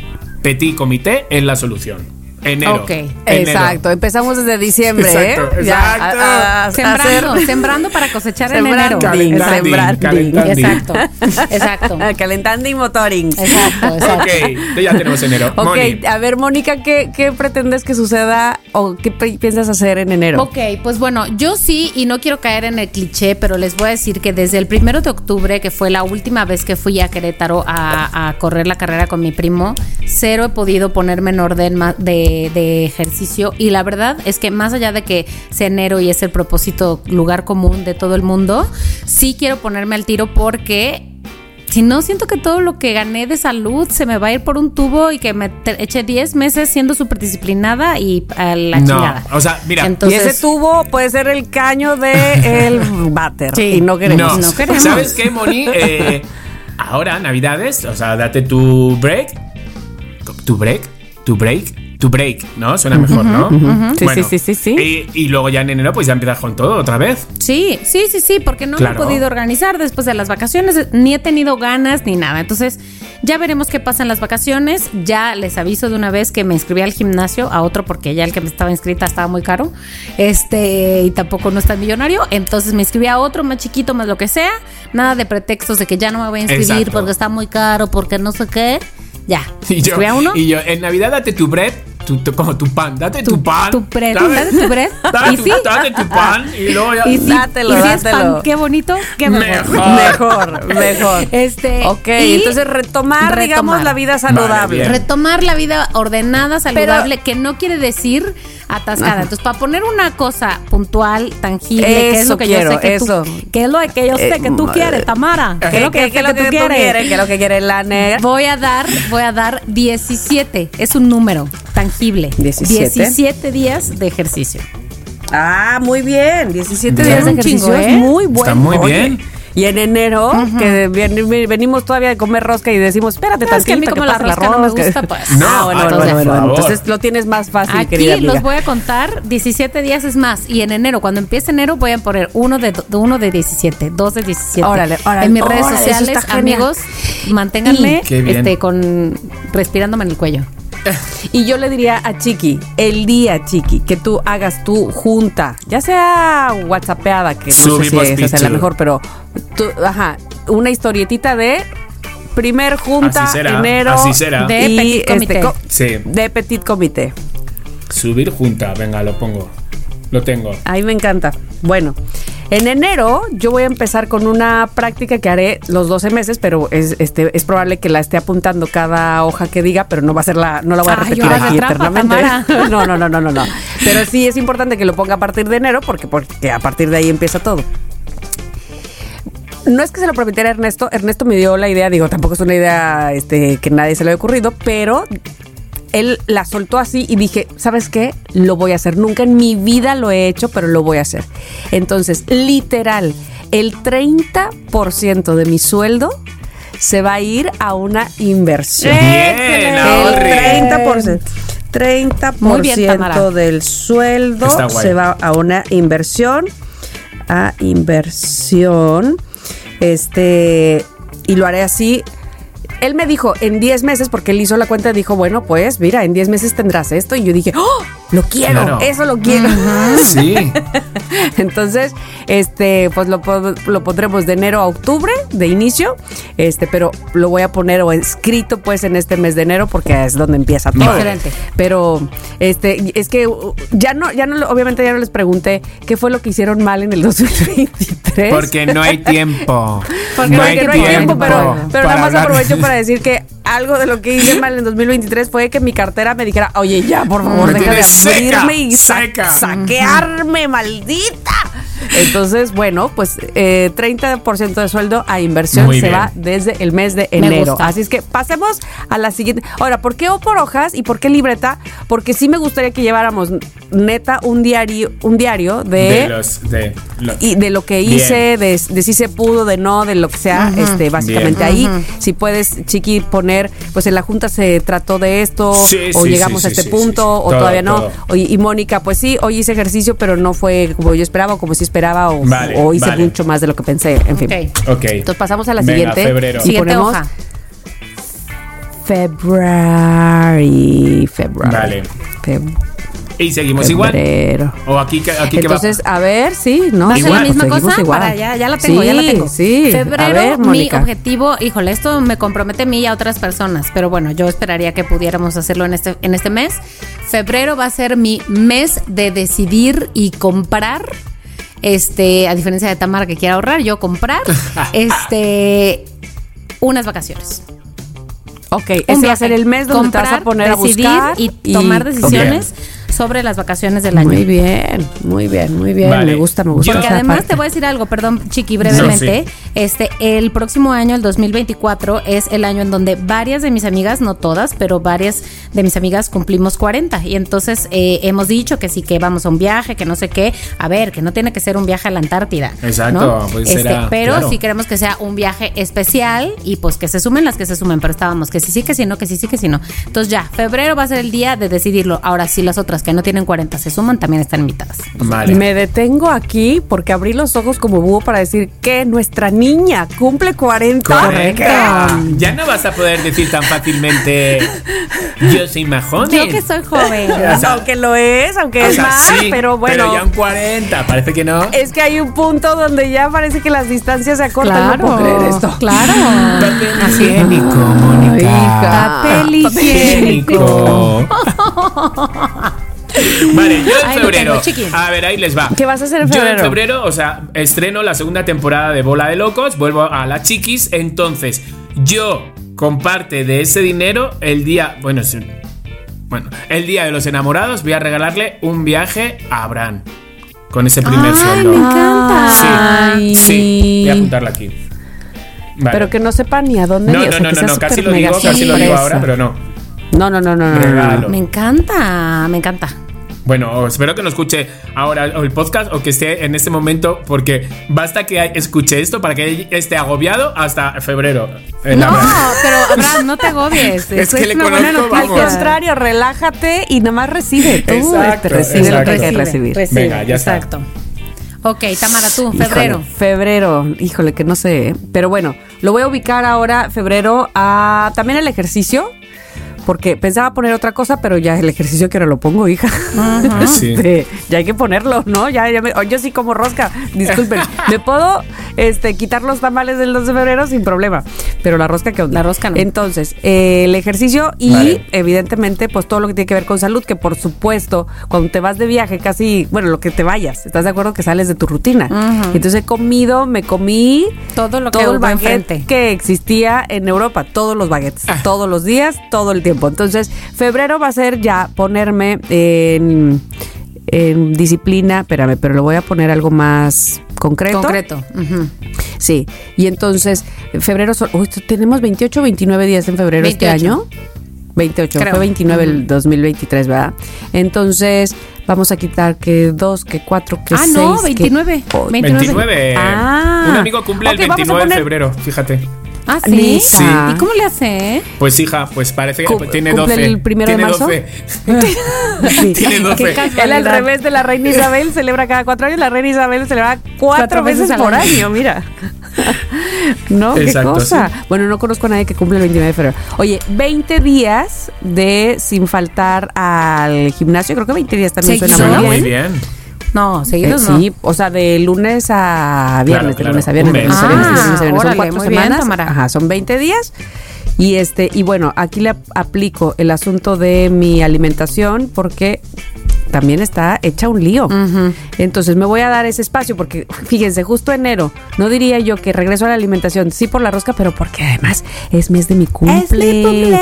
Petit Comité es la solución. Enero. Ok. Enero. Exacto, empezamos desde diciembre, Exacto, ¿eh? Ya, exacto. a- a- a Sembrando, hacer- sembrando para cosechar en Sembrando. enero. Calentando, Sembrando. calentando. Exacto, exacto. Calentando y motoring. Exacto, exacto. Ok, ya tenemos enero. Ok, Moni. a ver, Mónica, ¿qué, qué pretendes que suceda o qué pi- piensas hacer en enero? Ok, pues bueno, yo sí, y no quiero caer en el cliché, pero les voy a decir que desde el primero de octubre, que fue la última vez que fui a Querétaro a, a correr la carrera con mi primo, cero he podido ponerme en orden ma- de, de ejercicio. Y la verdad es que más allá de que sea enero y es el propósito lugar común de todo el mundo, sí quiero ponerme al tiro porque si no, siento que todo lo que gané de salud se me va a ir por un tubo y que me eché 10 meses siendo súper disciplinada y a la No, chingada. o sea, mira, y Entonces, ese tubo puede ser el caño de el váter. Sí. Y no queremos. no, no queremos. ¿Sabes qué, Moni? Eh, ahora, Navidades, o sea, date tu break. Tu break, tu break, tu break, ¿no? Suena mejor, ¿no? Sí, sí, sí, sí, sí. Y, y luego ya en enero, pues ya empiezas con todo otra vez. Sí, sí, sí, sí, porque no Claro. me he podido organizar después de las vacaciones, ni he tenido ganas ni nada. Entonces, ya veremos qué pasa en las vacaciones. Ya les aviso de una vez que me inscribí al gimnasio, a otro, porque ya el que me estaba inscrita estaba muy caro. Este, y tampoco no está millonario. Entonces me inscribí a otro más chiquito, más lo que sea. Nada de pretextos de que ya no me voy a inscribir Exacto. porque está muy caro, porque no sé qué. Ya. Y yo, uno. y yo, en Navidad date tu bread, tu, tu- como tu pan, date tu, pan. tu ¿sabes? date tu bread. Date Y tu- sí. date tu pan y luego ya. Y sí, Dátelo, y si es pan, qué bonito, qué mejor. Mejor. Mejor, mejor. Este, Ok, y entonces retomar, retomar. digamos, la vida saludable. retomar la vida ordenada, saludable, que no quiere decir atascada. Entonces, para poner una cosa puntual, tangible, que es Eso lo que quiero, yo sé que eso. tú, que es lo que yo sé Eh, que tú quieres, Tamara, que es lo que, ¿Qué es lo que tú que tú quieres. quieres? ¿Qué es lo que quiere la negra? Voy a dar, voy a dar 17, es un número tangible. 17. 17 días de ejercicio. Ah, muy bien. 17 Bien. días de Un ejercicio chingo, es ¿eh? muy bueno. Está muy Oye, bien. Y en enero, que ven- venimos todavía de comer rosca y decimos, espérate No, es que a mí como la pase rosca no me gusta, pues. No, ah, bueno, ay, bueno, bueno. Entonces lo tienes más fácil, Aquí querida amiga. los voy a contar 17 días es más. Y en enero, cuando empiece enero, voy a poner uno de, uno de 17, dos de 17. Órale, órale, En mis redes órale, eso sociales, amigos, manténganme este, con respirándome en el cuello. Y yo le diría a Chiqui, el día, Chiqui, que tú hagas tu junta, ya sea whatsappeada, que no sé si esa sea la mejor, pero tú, ajá, una historietita de primer junta, Así será, enero. así será. De y, petit comité. co- Sí. De petit comité. Subir junta, venga, lo pongo. Lo tengo. A mí me encanta. Bueno, en enero yo voy a empezar con una práctica que haré los 12 meses, pero es, este, es probable que la esté apuntando cada hoja que diga, pero no va a ser la, no la voy a repetir aquí eternamente. No, no, no, no, no, no. Pero sí es importante que lo ponga a partir de enero, porque, porque a partir de ahí empieza todo. No es que se lo prometiera a Ernesto, Ernesto me dio la idea, digo, tampoco es una idea este, que nadie se le haya ocurrido, pero él la soltó así y dije, ¿sabes qué? Lo voy a hacer. Nunca en mi vida lo he hecho, pero lo voy a hacer. Entonces, literal, el 30% de mi sueldo se va a ir a una inversión. Bien. El 30%. 30% Muy bien, Tamara. del sueldo se va a una inversión. A inversión. Este. Y lo haré así. Él me dijo en 10 meses, porque él hizo la cuenta, dijo, bueno, pues mira, en 10 meses tendrás esto. Y yo dije, ¡oh! Lo quiero, Claro. eso lo quiero. Sí. Entonces, este, pues lo, lo pondremos de enero a octubre, de inicio, este, pero lo voy a poner o escrito pues en este mes de enero porque es donde empieza todo. Excelente. Pero, este, es que uh, ya no, ya no, obviamente ya no les pregunté qué fue lo que hicieron mal en el 2023. Porque no hay tiempo. Porque no, hay tiempo, pero, pero nada más aprovecho para decir que algo de lo que hice mal en 2023 fue que mi cartera me dijera, oye, ya, por favor, Me deja de tienes seca, abrirme y sa- seca. saquearme, maldita. Entonces, bueno, pues eh, 30% de sueldo a inversión Muy se bien. va desde el mes de enero. Así es que pasemos a la siguiente. Ahora, ¿por qué o por hojas y por qué libreta? Porque sí me gustaría que lleváramos neta un diario, un diario de, De los. De los- y de lo que hice, de, de si se pudo, de no, de lo que sea, este, básicamente Bien. ahí, si puedes, Chiqui, poner, pues en la junta se trató de esto, Sí, o sí, llegamos sí, a este sí, punto, sí, sí. o Todo, todavía no, todo. O- y Mónica, pues sí, hoy hice ejercicio, pero no fue como yo esperaba, como si esperaba, o, Vale, o hice vale. mucho más de lo que pensé, en fin. Ok. Ok. Entonces pasamos a la Venga, siguiente. febrero. y Siguiente ponemos hoja. February, February. Vale. Feb- Y seguimos igual. febrero. O aquí, que- aquí que va. Entonces, a ver, sí, ¿no? ¿Va a ser Igual. la misma Seguimos cosa? igual. Para ya, ya la tengo, ya la Sí, tengo. Sí, Febrero, a ver, mi objetivo, híjole, esto me compromete a mí y a otras personas, pero bueno, yo esperaría que pudiéramos hacerlo en este, en este mes. Febrero va a ser mi mes de decidir y comprar. Este, a diferencia de Tamara que quiere ahorrar, yo comprar este unas vacaciones. Ok, ese va a ser el mes donde te vas a Comprar, poner a decidir buscar y tomar decisiones sobre las vacaciones del año. Muy bien, muy bien, muy bien. Vale. Me gusta, me gusta. Porque además parte. te voy a decir algo, perdón, Chiqui, brevemente. No, sí. Este, el próximo año, el 2024, es el año en donde varias de mis amigas, no todas, pero varias de mis amigas cumplimos 40. Y entonces eh, hemos dicho que sí que vamos a un viaje, que no sé qué. A ver, que no tiene que ser un viaje a la Antártida. Exacto, ¿no? pues Este, será, pero claro. sí queremos que sea un viaje especial y pues que se sumen las que se sumen, pero estábamos que sí, sí, que sí, no, que sí, sí, que sí, no. Entonces ya, febrero va a ser el día de decidirlo. Ahora sí, las otras que no tienen 40 se suman, también están invitadas. Vale. Me detengo aquí porque abrí los ojos como búho para decir que nuestra niña cumple 40. Correcto. Ya no vas a poder decir tan fácilmente yo soy más joven. Yo que soy joven. O sea, aunque lo es, aunque es sea, más, sí, pero bueno. Pero ya un 40, parece que no. Es que hay un punto donde ya parece que las distancias se acortan. No puedo creer esto. claro. Papel higiénico, Mónica. Papel higiénico. Vale, yo en Ahí febrero. tengo, a ver, ahí les va. ¿Qué vas a hacer en Yo en febrero? febrero, o sea, estreno la segunda temporada de Bola de Locos, vuelvo a la chiquis, entonces yo con parte de ese dinero el día, bueno, sí, bueno, el día de los enamorados voy a regalarle un viaje a Abraham con ese primer Ay, sueldo. me encanta. Sí, sí, voy a apuntarla aquí. Vale. Pero que no sepa ni a dónde no, no, no, no, no, casi lo digo, casi lo digo ahora, pero no. No, no, no, no, no, no. Regalo. Me encanta, me encanta. Bueno, espero que no escuche ahora el podcast o que esté en este momento, porque basta que escuche esto para que esté agobiado hasta febrero. No, pero Abraham, no te agobies. Es que le una buena conozco, noticia. Al contrario, relájate y nada más recibe. Tú Exacto, este, recibe lo que hay que recibir. Recibe, Venga, ya está. Exacto. Ok, Tamara, tú, Híjole, febrero. febrero, híjole, que no sé. ¿eh? Pero bueno, lo voy a ubicar ahora, febrero, a también el ejercicio. Porque pensaba poner otra cosa, pero ya el ejercicio que ahora lo pongo, hija. Sí. Este, ya hay que ponerlo, ¿no? Ya, ya me- yo sí como rosca, disculpen. me puedo este, quitar los tamales del 2 de febrero sin problema. Pero la rosca, ¿qué onda? La rosca no. Entonces, eh, el ejercicio y Vale. evidentemente, pues todo lo que tiene que ver con salud, que por supuesto, cuando te vas de viaje, casi, bueno, lo que te vayas, ¿estás de acuerdo que sales de tu rutina? Entonces he comido, me comí Todo lo que el baguette enfrente. que existía en Europa, todos los baguettes, Ah. todos los días, todo el tiempo. Entonces, febrero va a ser ya ponerme en, en disciplina, espérame, pero lo voy a poner algo más concreto. Concreto. Sí, y entonces, en febrero, son- uy, tenemos 28 o 29 días en febrero este 28. año. 28, Creo. fue 29 el 2023, ¿verdad? Entonces, vamos a quitar que 2, que 4, que Ah, 6. no, 29. 29. Ah. Un amigo cumple el vamos a 29 de febrero, fíjate. Ah, sí. Sí. ¿Y cómo le hace? Pues hija, pues parece que Cum- tiene ¿cumple 12. el primero de tiene marzo? 12. Sí. Tiene 12. Qué Él al revés de la reina Isabel celebra cada cuatro años, la reina Isabel celebra cuatro, Cuatro veces, veces al por año. año, mira. no, Exacto, qué cosa. Bueno, no conozco a nadie que cumple el 29 de febrero. Oye, 20 días de sin faltar al gimnasio, creo que 20 días también suena Suena muy muy bien. Bien. No, Eh, seguidos no. sí, o sea, de lunes a viernes, Claro, de lunes a viernes, de un lunes a mes. viernes, de lunes a Ah, viernes. Son órale, cuatro muy bien, semanas. Tamara. Ajá, son 20 días. Y este, y bueno, aquí le ap- aplico el asunto de mi alimentación porque también está hecha un lío. Entonces me voy a dar ese espacio porque, fíjense, justo enero, no diría yo que regreso a la alimentación, sí por la rosca, pero porque además es mes de mi cumple.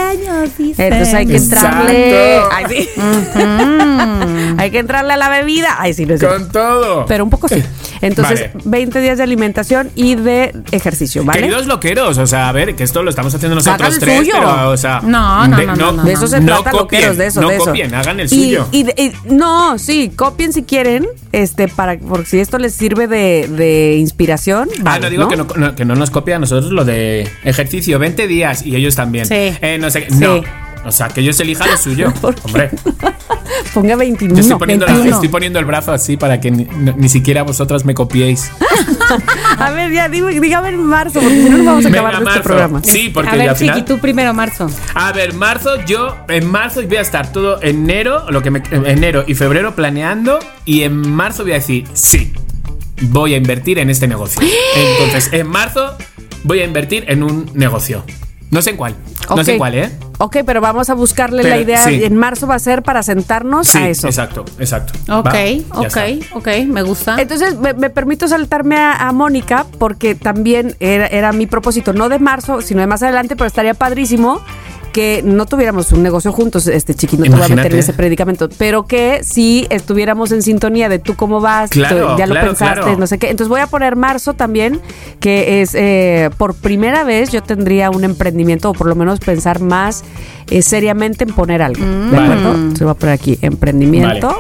Entonces hay que entrarle. Ay, sí. hay que entrarle a la bebida. Ay, sí, no es cierto. Con todo. Pero un poco sí. Entonces, Vale. 20 días de alimentación y de ejercicio, ¿vale? Queridos loqueros, o sea, a ver, que esto lo estamos haciendo nosotros Hagan tres, suyo. pero, o sea. No, no, no, no, no. de eso se no trata, copien, loqueros, de eso, no de eso. copien, hagan el Y- suyo. Y, de- y- no, sí, copien si quieren, este, para, por si esto les sirve de, de inspiración. Ah, vale, no digo Que, no, no- que no nos copia a nosotros lo de ejercicio, 20 días y ellos también. Sí. Eh, no sé, qué- Sí. no. O sea, que ellos elijan lo suyo. Hombre, Ponga yo 21. estoy poniendo, la- 21. estoy poniendo el brazo así para que ni, siquiera vosotras me copiéis. A ver, ya, dime- dígame en marzo, porque si no nos vamos a acabar este marzo. programa. Sí, porque a ver, al final. Chiqui, tú primero, marzo. A ver, marzo, yo en marzo voy a estar todo enero, lo que me, enero y febrero planeando y en marzo voy a decir, sí, voy a invertir en este negocio. Entonces, en marzo voy a invertir en un negocio. No sé en cuál, no sé en cuál, ¿eh? Ok, pero vamos a buscarle Pero, la idea. sí. En marzo va a ser para sentarnos Sí, a eso. exacto, exacto. Ok, Va, ok, ok, me gusta. Entonces me, me permito saltarme a, a Mónica porque también era, era mi propósito, no de marzo, sino de más adelante, pero estaría padrísimo que no tuviéramos un negocio juntos, este chiquito, no te voy a meter en ese predicamento, pero que sí estuviéramos en sintonía de tú cómo vas, Claro, tú ya lo claro, pensaste, claro. no sé qué. Entonces voy a poner marzo también, que es eh, por primera vez yo tendría un emprendimiento o por lo menos pensar más eh, seriamente en poner algo. ¿De Vale. acuerdo? Entonces voy a poner aquí emprendimiento.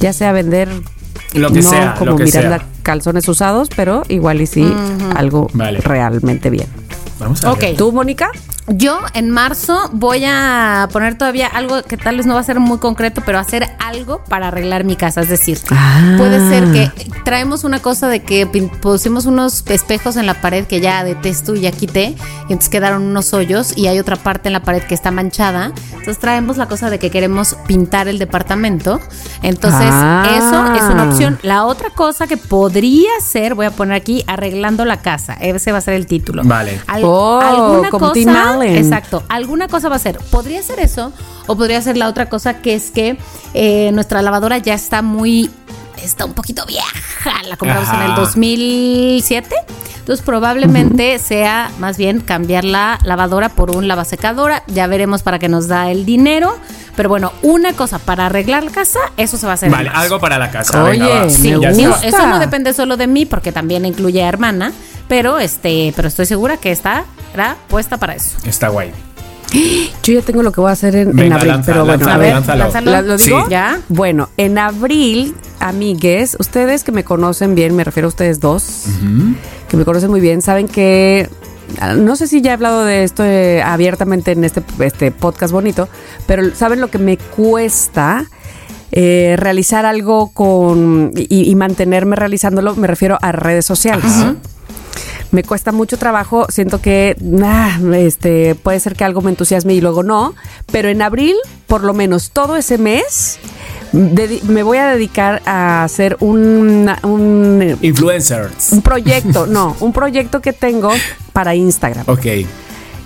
Ya sea vender Lo que no sea, como lo que Miranda sea. calzones usados, pero igual y sí algo Vale. realmente bien. Vamos a ver. Ok. ¿Tú, Mónica? Yo en marzo voy a poner todavía algo que tal vez no va a ser muy concreto, pero hacer algo para arreglar mi casa. Es decir, Ah. puede ser que traemos una cosa de que pusimos unos espejos en la pared que ya detesto y ya quité, y entonces quedaron unos hoyos y hay otra parte en la pared que está manchada. Entonces traemos la cosa de que queremos pintar el departamento. Entonces, Ah. eso es una opción. La otra cosa que podría ser, voy a poner aquí, arreglando la casa. Ese va a ser el título. Vale. Al- Oh, alguna como cosa, Exacto, alguna cosa va a ser. Podría ser eso o podría ser la otra cosa que es que eh, nuestra lavadora ya está muy está un poquito vieja. La compramos en el Ajá. 2007. Entonces probablemente sea más bien cambiar la lavadora por un lavasecadora. Ya veremos para qué nos da el dinero. Pero bueno, una cosa para arreglar la casa, eso se va a hacer. Vale, algo para la casa. Oye, venga. Sí, digo, eso no depende solo de mí porque también incluye a hermana, pero este, pero estoy segura que está puesta para eso. Está guay. Yo ya tengo lo que voy a hacer en, abril, lanza, pero bueno, lanza, a ver, lánzalo. lánzalo. ¿la- ¿lo digo? Sí. ¿Ya? Bueno, en abril, amigues, ustedes que me conocen bien, me refiero a ustedes dos, que me conocen muy bien, saben que no sé si ya he hablado de esto eh, abiertamente en este, este podcast bonito, pero saben lo que me cuesta eh, realizar algo con y, y mantenerme realizándolo, me refiero a redes sociales. Me cuesta mucho trabajo, siento que ah, este, puede ser que algo me entusiasme y luego no, pero en abril, por lo menos todo ese mes, me voy a dedicar a hacer un, un, Influencers. un proyecto, no, un proyecto que tengo para Instagram Ok.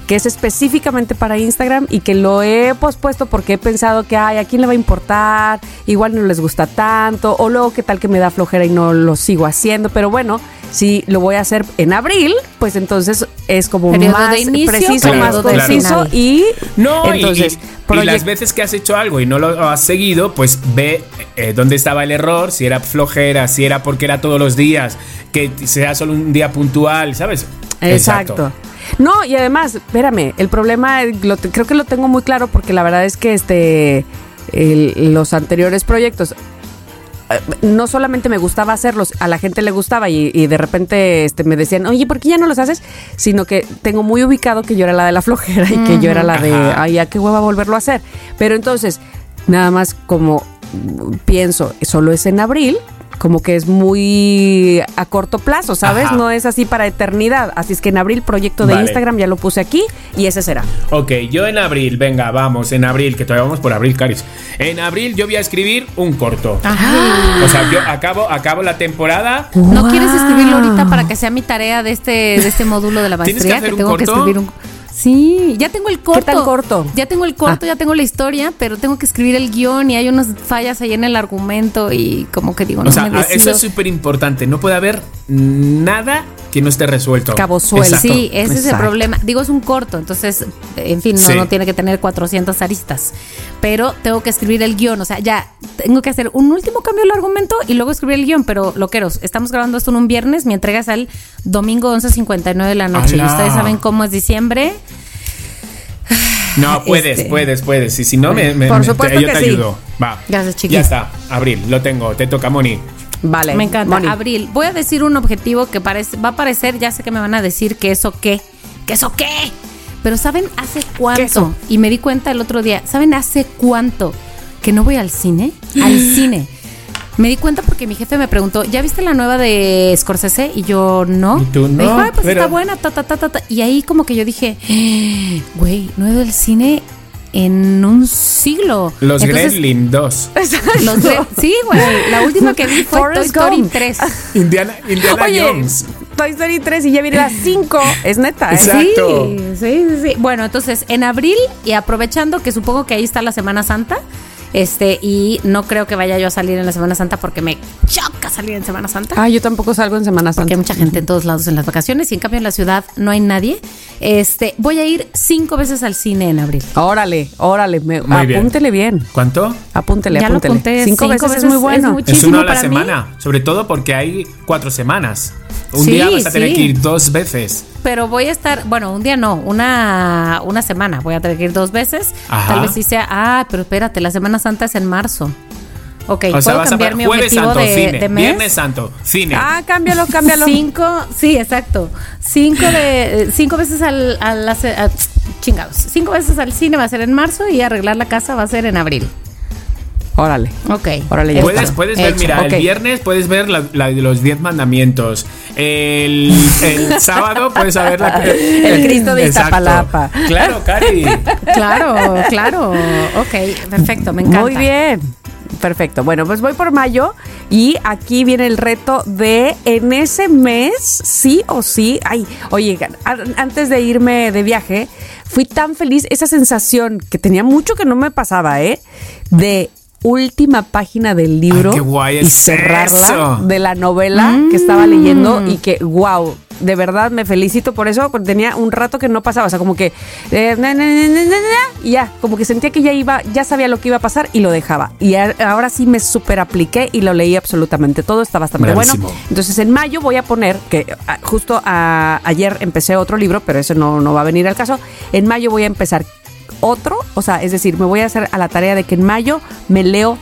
Que es específicamente para Instagram y que lo he pospuesto porque he pensado que, ay, ¿a quién le va a importar? Igual no les gusta tanto, o luego qué tal que me da flojera y no lo sigo haciendo, pero bueno, si lo voy a hacer en abril, pues entonces es como Periodo más inicio, preciso, más conciso final. y No, y- entonces y, y las veces que has hecho algo y no lo has seguido, pues ve eh, dónde estaba el error, si era flojera, si era porque era todos los días, que sea solo un día puntual, ¿sabes? Exacto. No, y además, espérame, el problema lo te- creo que lo tengo muy claro porque la verdad es que este el- los anteriores proyectos eh, no solamente me gustaba hacerlos, a la gente le gustaba y, y de repente este, me decían, oye, ¿por qué ya no los haces? Sino que tengo muy ubicado que yo era la de la flojera y que yo era la de, ay, ¿a qué hueva volverlo a hacer? Pero entonces, nada más como pienso, solo es en abril, como que es muy a corto plazo, ¿sabes? Ajá. No es así para eternidad. Así es que en abril proyecto de Vale. Instagram ya lo puse aquí y ese será. Ok, yo en abril, venga, vamos, en abril, que todavía vamos por abril, Caris. En abril yo voy a escribir un corto. O sea, yo acabo, acabo la temporada. ¿No Wow. quieres escribirlo ahorita para que sea mi tarea de este, de este módulo de la ¿Tienes que maestría? hacer un tengo que corto? escribir un. Sí, ya tengo el corto. tan corto? Ya tengo el corto, Ah. ya tengo la historia, pero tengo que escribir el guion y hay unas fallas ahí en el argumento y como que digo, no O sea, me eso es súper importante. No puede haber nada que no esté resuelto. Cabo suelto. Exacto. Sí, ese es el problema. Digo, es un corto, entonces, en fin, no, Sí. no tiene que tener 400 aristas. Pero tengo que escribir el guion, o sea, ya tengo que hacer un último cambio del argumento y luego escribir el guion. Pero, loqueros, estamos grabando esto en un viernes, mi entrega es el domingo 11.59 de la noche. Y ustedes saben cómo es diciembre. No, puedes, Este. puedes, puedes. Y si no, me, me- Por supuesto te, yo que te sí. ayudo. Va. Gracias, chiqui. Ya está. Abril, lo tengo. Te toca, Moni. Vale. Me encanta. Moni. Abril. Voy a decir un objetivo que parece, va a parecer, ya sé que me van a decir que eso qué. ¿Que eso qué? Pero ¿saben hace cuánto? Queso. Y me di cuenta el otro día. ¿Saben hace cuánto que no voy al cine? Al cine. Me di cuenta porque mi jefe me preguntó, ¿ya viste la nueva de Scorsese? Y yo, no. Y tú, Me dijo, no, ay, pues pero- está buena, ta, ta, ta, ta, ta. Y ahí como que yo dije, güey, no he ido al cine en un siglo. Los Entonces, Gremlin 2. los Sí, güey. La última que vi fue Toy Forrest Story Gump. 3. Indiana, Indiana Oye, Jones. Toy Story 3 y ya viene la 5. Es neta, ¿eh? Exacto. Sí, sí, sí, sí. Bueno, entonces en abril y aprovechando que supongo que ahí está la Semana Santa Este, y no creo que vaya yo a salir en la Semana Santa porque me choca salir en Semana Santa. Ah, yo tampoco salgo en Semana Porque Santa. hay mucha gente en todos lados en las vacaciones y en cambio en la ciudad no hay nadie. Este, voy a ir cinco veces al cine en abril. Órale, órale, me- Muy bien. apúntele bien. ¿Cuánto? Apúntele, Ya lo apúntele. apunté, cinco, cinco veces, es veces muy es bueno. Es uno a la para mí. semana. Sobre todo porque hay cuatro semanas. Un Sí, día vas a tener sí. que ir dos veces. Pero voy a estar, bueno, un día no, una, una semana. Voy a tener que ir dos veces. Ajá. Tal vez sí sea, ah, pero espérate, la Semana Santa es en marzo. Ok, o sea, ¿puedo vas a cambiar mi Jueves objetivo Santo, de, cine. de mes? Viernes Santo, cine. Ah, cámbialo, cámbialo. Cinco, sí, exacto. Cinco de, cinco veces al, a- chingados. Cinco veces al cine va a ser en marzo y arreglar la casa va a ser en abril. Órale. Ok. Órale, ya Puedes, está. puedes ver, Hecho. mira, el viernes puedes ver la, la de los diez mandamientos. El, el sábado puedes ver la El Cristo de Exacto. Iztapalapa. Claro, Cari. Claro, claro. Ok, perfecto, me encanta. Muy bien. Perfecto. Bueno, pues voy por mayo y aquí viene el reto de en ese mes, sí o sí. Ay, oye, antes de irme de viaje, fui tan feliz, esa sensación que tenía mucho que no me pasaba, ¿eh? De última página del libro Ay, qué guay y cerrarla eso. de la novela que estaba leyendo y que wow de verdad me felicito por eso. Porque tenía un rato que no pasaba o sea como que eh, na, na, na, na, na, na, y ya como que sentía que ya iba ya sabía lo que iba a pasar y lo dejaba. Y a- ahora sí me super apliqué y lo leí absolutamente todo está bastante Bravísimo. bueno entonces en mayo voy a poner que justo a- ayer empecé otro libro pero ese no, no va a venir al caso. En mayo voy a empezar otro o sea es decir me voy a hacer a la tarea de que en mayo me leo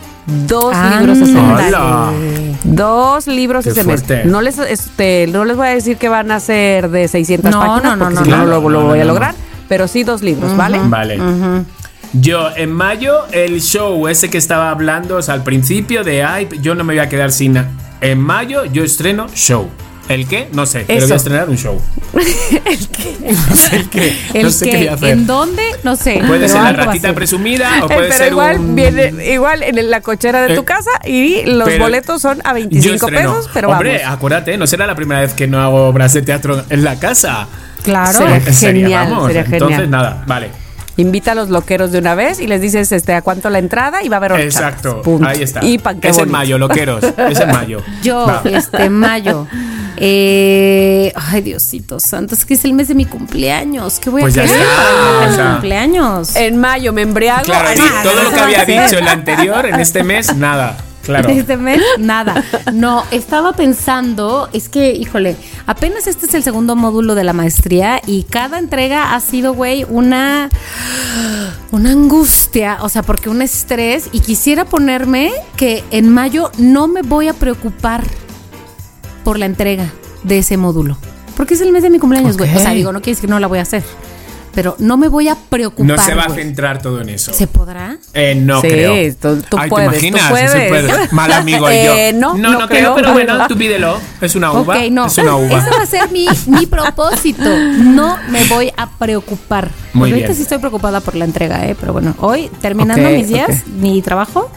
dos libros ese mes. Dos libros Qué ese mes. No les, este, no les voy a decir que van a ser de 600 No, páginas, no, no, porque no, si no, no. lo, lo voy a lograr, pero sí dos libros, ¿vale? Vale. Yo, en mayo, el show ese que estaba hablando o sea, al principio de, ay, yo no me voy a quedar sin... na-". En mayo yo estreno show. ¿El qué? No sé, pero Eso. voy a estrenar un show. ¿El qué? No sé el qué. El no sé qué voy a hacer. ¿En dónde? No sé. Puede pero ser la ratita presumida o Eh, puede pero ser igual un... viene igual en la cochera de Eh, tu casa y los pero boletos son a Yo 25 estreno. pesos, pero Hombre, vamos. acuérdate, no será la primera vez que no hago obras de teatro en la casa. Claro. Sería genial, vamos. sería Entonces, genial. nada, vale. Invita a los loqueros de una vez y les dices este a cuánto la entrada y va a haber horchatas. Exacto. Punto. Ahí está. Y es en mayo, loqueros. Es en mayo. Yo, Va. este, mayo. Eh, ay, Diosito santo, es que es el mes de mi cumpleaños. ¿Qué voy Pues a ya hacer para o mi sea. cumpleaños? En mayo me embriago. Claro, todo lo que había dicho el anterior, en este mes, nada. Claro. Este mes, nada. No, estaba pensando, es que, híjole, apenas este es el segundo módulo de la maestría y cada entrega ha sido, güey, una, una angustia, o sea, porque un estrés y quisiera ponerme que en mayo no me voy a preocupar por la entrega de ese módulo. Porque es el mes de mi cumpleaños, güey. O sea, digo, no quiere decir que no la voy a hacer. Pero no me voy a preocupar. No se va a güey. centrar todo en eso. ¿Se podrá? Eh, no Sí, creo. tú- tú Ay, puedes, ¿te tú imaginas? puedes. Ese puede- Mal amigo y yo. Eh, no, no, no no creo. creo, pero bueno, tú pídelo. Es una uva. Ok, no. Es una uva. Ese va a ser mi, mi propósito. No me voy a preocupar. Muy Porque ahorita bien. sí estoy preocupada por la entrega, ¿eh? Pero bueno, hoy terminando Ok, mis días, mi trabajo,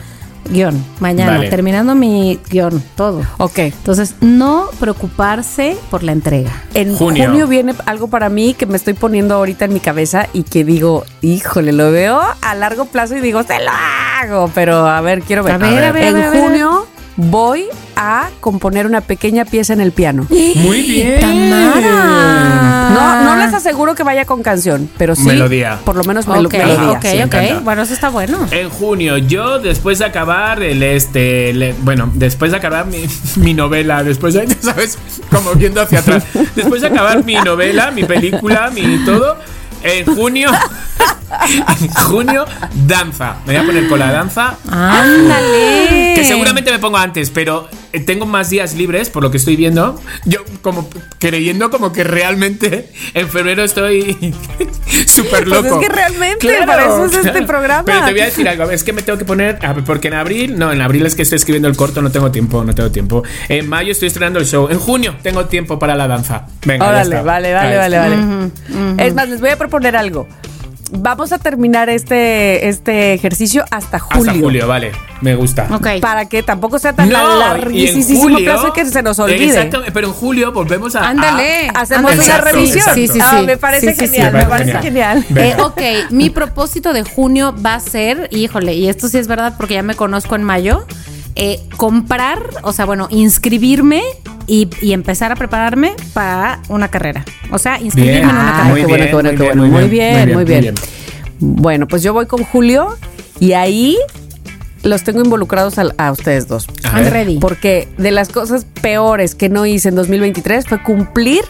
guion. Mañana, Vale. terminando mi guion, todo. Ok. Entonces, no preocuparse por la entrega. En Junio. junio. viene algo para mí que me estoy poniendo ahorita en mi cabeza y que digo, híjole, lo veo a largo plazo y digo, se lo hago. Pero a ver, quiero ver. A ver, a ver, en a ver, a ver. junio voy a componer una pequeña pieza en el piano. Muy bien. Tamara. No, no les aseguro que vaya con canción, pero sí. Melodía. Por lo menos melo- Ok, melodía. ok, sí, ok. Bueno, eso está bueno. En junio, yo después de acabar el este, le- bueno, después de acabar mi, mi novela, después de, ¿sabes? Como viendo hacia atrás, después de acabar mi novela, mi película, mi todo, en junio, en junio, danza. Me voy a poner con la danza. Ándale. Que seguramente me pongo antes, pero tengo más días libres, por lo que estoy viendo. Yo como creyendo como que realmente en febrero estoy súper Pues loco. es que realmente, para eso es este programa. Pero te voy a decir algo, es que me tengo que poner, porque en abril, no, en abril es que estoy escribiendo el corto, no tengo tiempo, no tengo tiempo. En mayo estoy estrenando el show, en junio tengo tiempo para la danza. Venga, ya Órale, está. vale, vale, Ahí vale, está. vale. Es más, les voy a proponer algo. Vamos a terminar este, este ejercicio hasta julio. Hasta julio, vale. Me gusta. Ok. Para que tampoco sea tan No, y en larguísimo julio, plazo que se nos olvide. Exactamente, pero en julio volvemos a. Ándale. Hacemos Ándale. una Exacto, revisión. exacto. Sí, sí, Ah, sí. me parece Sí, sí, sí. genial, Me parece genial. genial. Eh, ok, mi propósito de junio va a ser, híjole, y esto sí es verdad porque ya me conozco en mayo, eh, comprar, o sea, bueno, inscribirme y, y empezar a prepararme para una carrera. O sea, inscribirme Bien. en una Ah, carrera. muy qué bueno, bien, qué bueno, muy bueno. muy Muy bien, bien, muy muy bien, muy Bueno, pues yo voy con Julio y ahí los tengo involucrados a, ustedes dos. A ready. Porque de las cosas peores que no hice en 2023 fue cumplir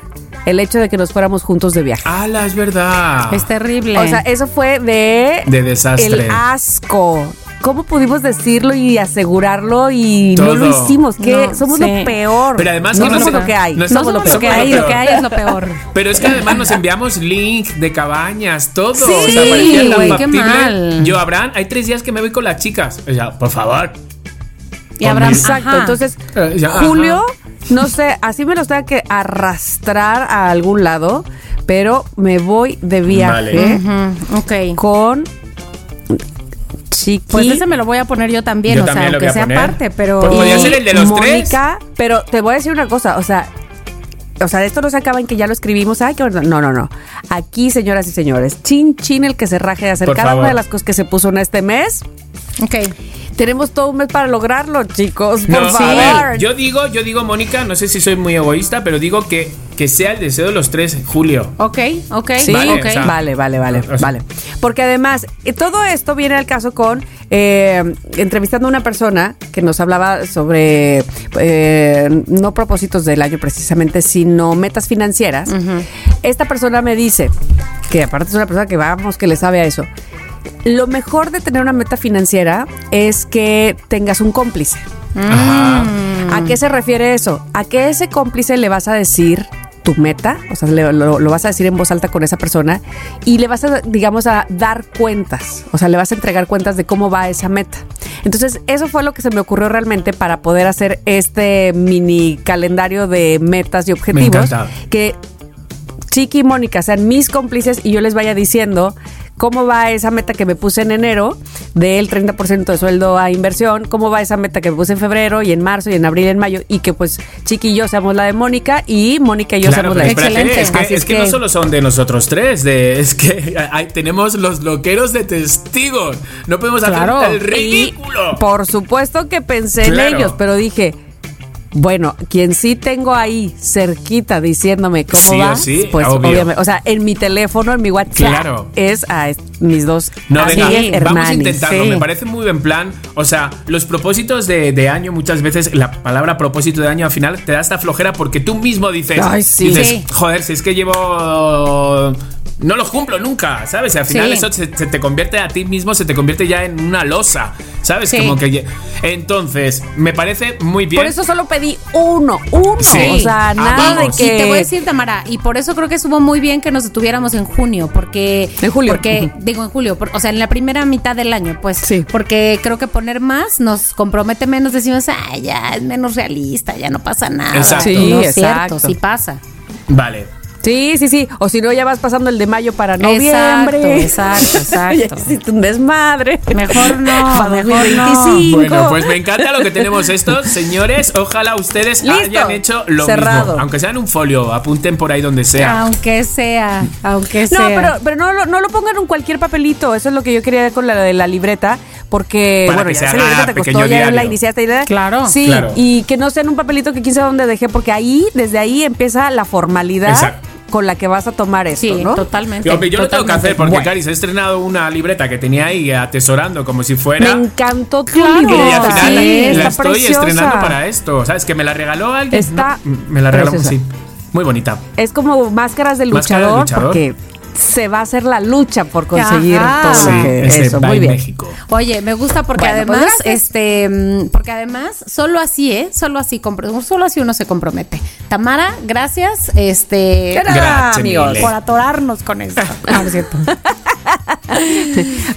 el hecho de que nos fuéramos juntos de viaje. ¡Hala, es verdad! Es terrible. O sea, eso fue de... De desastre. El asco. ¿Cómo pudimos decirlo y asegurarlo y no lo hicimos? Que No, somos sí. lo peor. Pero además no que no somos se- lo que hay. no somos somos lo lo peor. que hay, lo que hay es lo peor. Pero es que además nos enviamos link de cabañas, todo. Sí, o sea, parecía tan güey, qué factible. mal. Yo, Abraham, hay tres días que me voy con las chicas. O sea, por favor. Y Abraham, Exacto. ajá. Entonces, Eh, ya, Julio, no sé, así me los tenga que arrastrar a algún lado, pero me voy de viaje Ujú, ok. con Chiqui. Pues ese me lo voy a poner yo también, Yo o sea, también lo aunque sea aparte, pero. Pues podría y ser el de los tres. Mónica, pero te voy a decir una cosa, o sea, o sea, esto no se acaba en que ya lo escribimos. Ay, qué bueno. No, no, no. Aquí, señoras y señores, chin chin el que se raje de hacer Por cada favor. una de las cosas que se puso en este mes. Ok. Tenemos todo un mes para lograrlo, chicos. Por No, favor. yo digo, yo digo, Mónica, no sé si soy muy egoísta, pero digo que, que sea el deseo de los tres, Julio. Ok, ok. Sí, Vale, ok. o sea, vale, vale, vale, o sea- vale. Porque además, eh, todo esto viene al caso con eh, entrevistando a una persona que nos hablaba sobre eh, no propósitos del año precisamente, sino metas financieras. Esta persona me dice, que aparte es una persona que vamos, que le sabe a eso. Lo mejor de tener una meta financiera es que tengas un cómplice. Ajá. ¿A qué se refiere eso? A que ese cómplice le vas a decir tu meta, o sea, le- lo, lo vas a decir en voz alta con esa persona y le vas a, digamos, a dar cuentas, o sea, le vas a entregar cuentas de cómo va esa meta. Entonces, eso fue lo que se me ocurrió realmente para poder hacer este mini calendario de metas y objetivos que Chiqui y Mónica sean mis cómplices y yo les vaya diciendo cómo va esa meta que me puse en enero del 30% de sueldo a inversión, cómo va esa meta que me puse en febrero y en marzo y en abril y en mayo y que pues Chiqui y yo seamos la de Mónica y Mónica y yo Claro, seamos la de Excelente. es que, Así es que no solo son de nosotros tres, de, es que hay- tenemos los loqueros de testigos. No podemos Claro. hacer el Y, ridículo. por supuesto que pensé Claro. en ellos, pero dije, bueno, quien sí tengo ahí cerquita diciéndome cómo Sí o va, sí, pues obvio. obviamente, o sea, en mi teléfono, en mi WhatsApp, Claro. es a mis dos No, venga, vamos a intentarlo. Me parece muy buen plan. O sea, los propósitos de, de año, muchas veces la palabra propósito de año al final te da esta flojera porque tú mismo dices, Ay, sí. dices, joder, si es que llevo. No los cumplo nunca, ¿sabes? Y al final Sí. eso se, se te convierte a ti mismo, se te convierte ya en una losa, ¿sabes? Sí. Como que. Entonces, me parece muy bien. Por eso solo pedí uno, uno. Sí. O sea, Ah, nada de que. Y te voy a decir, Tamara, y por eso creo que estuvo muy bien que nos detuviéramos en junio, porque. En julio. Porque, digo en julio, por- o sea, en la primera mitad del año, pues. Sí. Porque creo que poner más nos compromete menos, decimos, ah, ya es menos realista, ya no pasa nada. Exacto. No Sí, es cierto, exacto. sí pasa. Vale. Sí, sí, sí. O si no, ya vas pasando el de mayo para noviembre. Exacto, exacto, exacto. un desmadre. Mejor no, Para mejor no. 2025. Bueno, pues me encanta lo que tenemos estos, señores. Ojalá ustedes Listo. hayan hecho lo Cerrado. mismo. Aunque sea en un folio, apunten por ahí donde sea. Aunque sea, aunque No, sea. pero, pero no, lo- no lo pongan en cualquier papelito. Eso es lo que yo quería con la de la libreta. Porque, Para bueno, que ya se esa haga libreta te pequeño costó, ya la iniciaste. ¿verdad? Claro. Sí, Claro. y que no sea en un papelito que quién sabe dónde dejé, porque ahí, desde ahí empieza la formalidad Exacto. Con la que vas a tomar esto, sí, ¿no? totalmente. Yo, yo lo tengo que hacer porque Bueno. Caris ha estrenado una libreta que tenía ahí atesorando como si fuera. Me encantó tu Claro. y al final Sí, la está estoy preciosa. estrenando para esto. ¿Sabes? Que me la regaló alguien. Está No, me la regaló, preciosa. sí. Muy bonita. Es como máscaras Máscara del luchador, luchador. porque se va a hacer la lucha por conseguir Ajá. todo Sí, lo que ese eso. Muy en bien. México. Oye, me gusta porque Bueno, pues además, este, mm, porque además, solo así, ¿eh? Solo así, solo así uno se compromete. Tamara, gracias, este, Gracias, Grazie amigos. mille. por atorarnos con esto. No, no es cierto.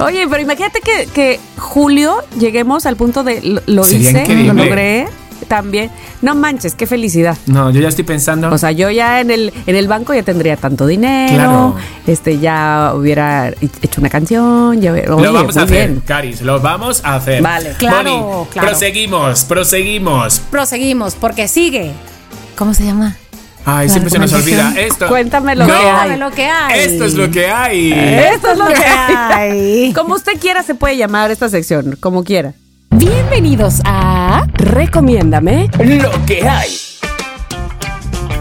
Oye, pero imagínate que, que julio lleguemos al punto de lo, lo hice, lo logré. También. No manches, qué felicidad. No, yo ya estoy pensando. O sea, yo ya en el, en el banco ya tendría tanto dinero. Claro. Este, ya hubiera hecho una canción. Ya, hubiera- lo oye, vamos a hacer, bien. Caris, lo vamos a hacer. Vale. Claro, Bonnie, claro. Proseguimos, proseguimos. Proseguimos, porque sigue. ¿Cómo se llama? Ay, La siempre se nos olvida esto. Cuéntame lo No, que hay. lo que hay. Esto es lo que hay. Esto es lo que hay. Como usted quiera se puede llamar esta sección, como quiera. Bienvenidos a... Recomiéndame. Lo que hay.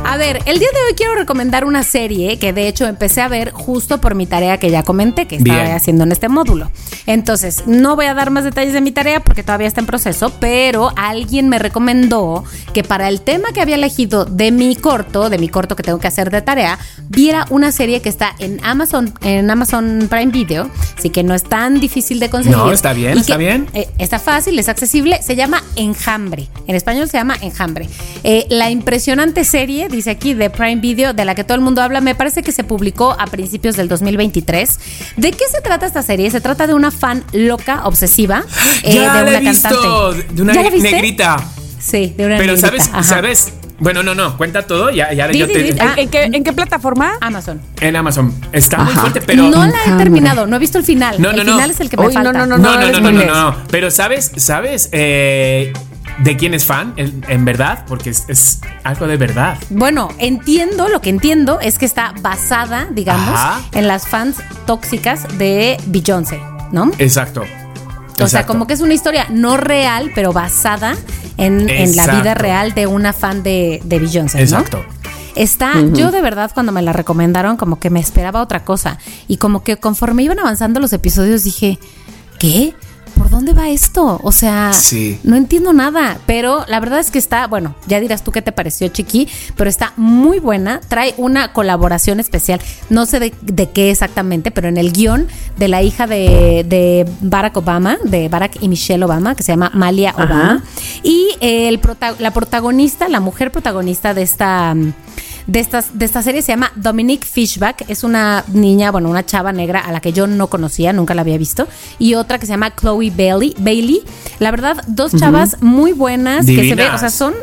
A ver, el día de hoy quiero recomendar una serie que de hecho empecé a ver justo por mi tarea que ya comenté, que estaba Bien. haciendo en este módulo. Entonces, no voy a dar más detalles de mi tarea porque todavía está en proceso, pero alguien me recomendó que para el tema que había elegido de mi corto, de mi corto que tengo que hacer de tarea, viera una serie que está en Amazon, en Amazon Prime Video, así que no es tan difícil de conseguir. No, está bien, está que, bien. eh, está fácil, es accesible, se llama Enjambre. En español se llama Enjambre. Eh, la impresionante serie, dice aquí, de Prime Video, de la que todo el mundo habla, me parece que se publicó a principios del 2023. ¿De qué se trata esta serie? Se trata de una fan loca, obsesiva, eh, ya de la una he visto. cantante. De una ¿Ya la viste? negrita. Sí, de una Pero negrita, sabes, ajá. sabes. Bueno, no, no, cuenta todo. Ya, ya yo te-. ¿En, Ah. en qué, en qué plataforma? Amazon. En Amazon. Está muy fuerte, pero. no la he terminado, no he visto el final. No, no, el no. final es el que me Uy, no, falta. no, No, no, no, no no, no, no, no. Pero sabes, sabes eh, de quién es fan en, en verdad, porque es, es algo de verdad. Bueno, entiendo, lo que entiendo es que está basada, digamos, Ajá. en las fans tóxicas de Beyoncé, ¿no? Exacto. O sea, como que es una historia no real, pero basada en, en la vida real de una fan de, de Beyoncé, ¿no? Exacto. Está, yo de verdad cuando me la recomendaron como que me esperaba otra cosa y como que conforme iban avanzando los episodios dije, ¿qué? ¿Por dónde va esto? O sea, Sí. no entiendo nada, pero la verdad es que está, bueno, ya dirás tú qué te pareció, Chiqui, pero está muy buena, trae una colaboración especial, no sé de, de qué exactamente, pero en el guion de la hija de, de Barack Obama, de Barack y Michelle Obama, que se llama Malia Ajá. Obama, y el prota- la protagonista, la mujer protagonista de esta... De, estas, de esta serie se llama Dominique Fishback. Es una niña, bueno, una chava negra a la que yo no conocía, nunca la había visto. Y otra que se llama Chloe Bailey. Bailey. La verdad, dos chavas muy buenas que se ven, Divinas. o sea, son.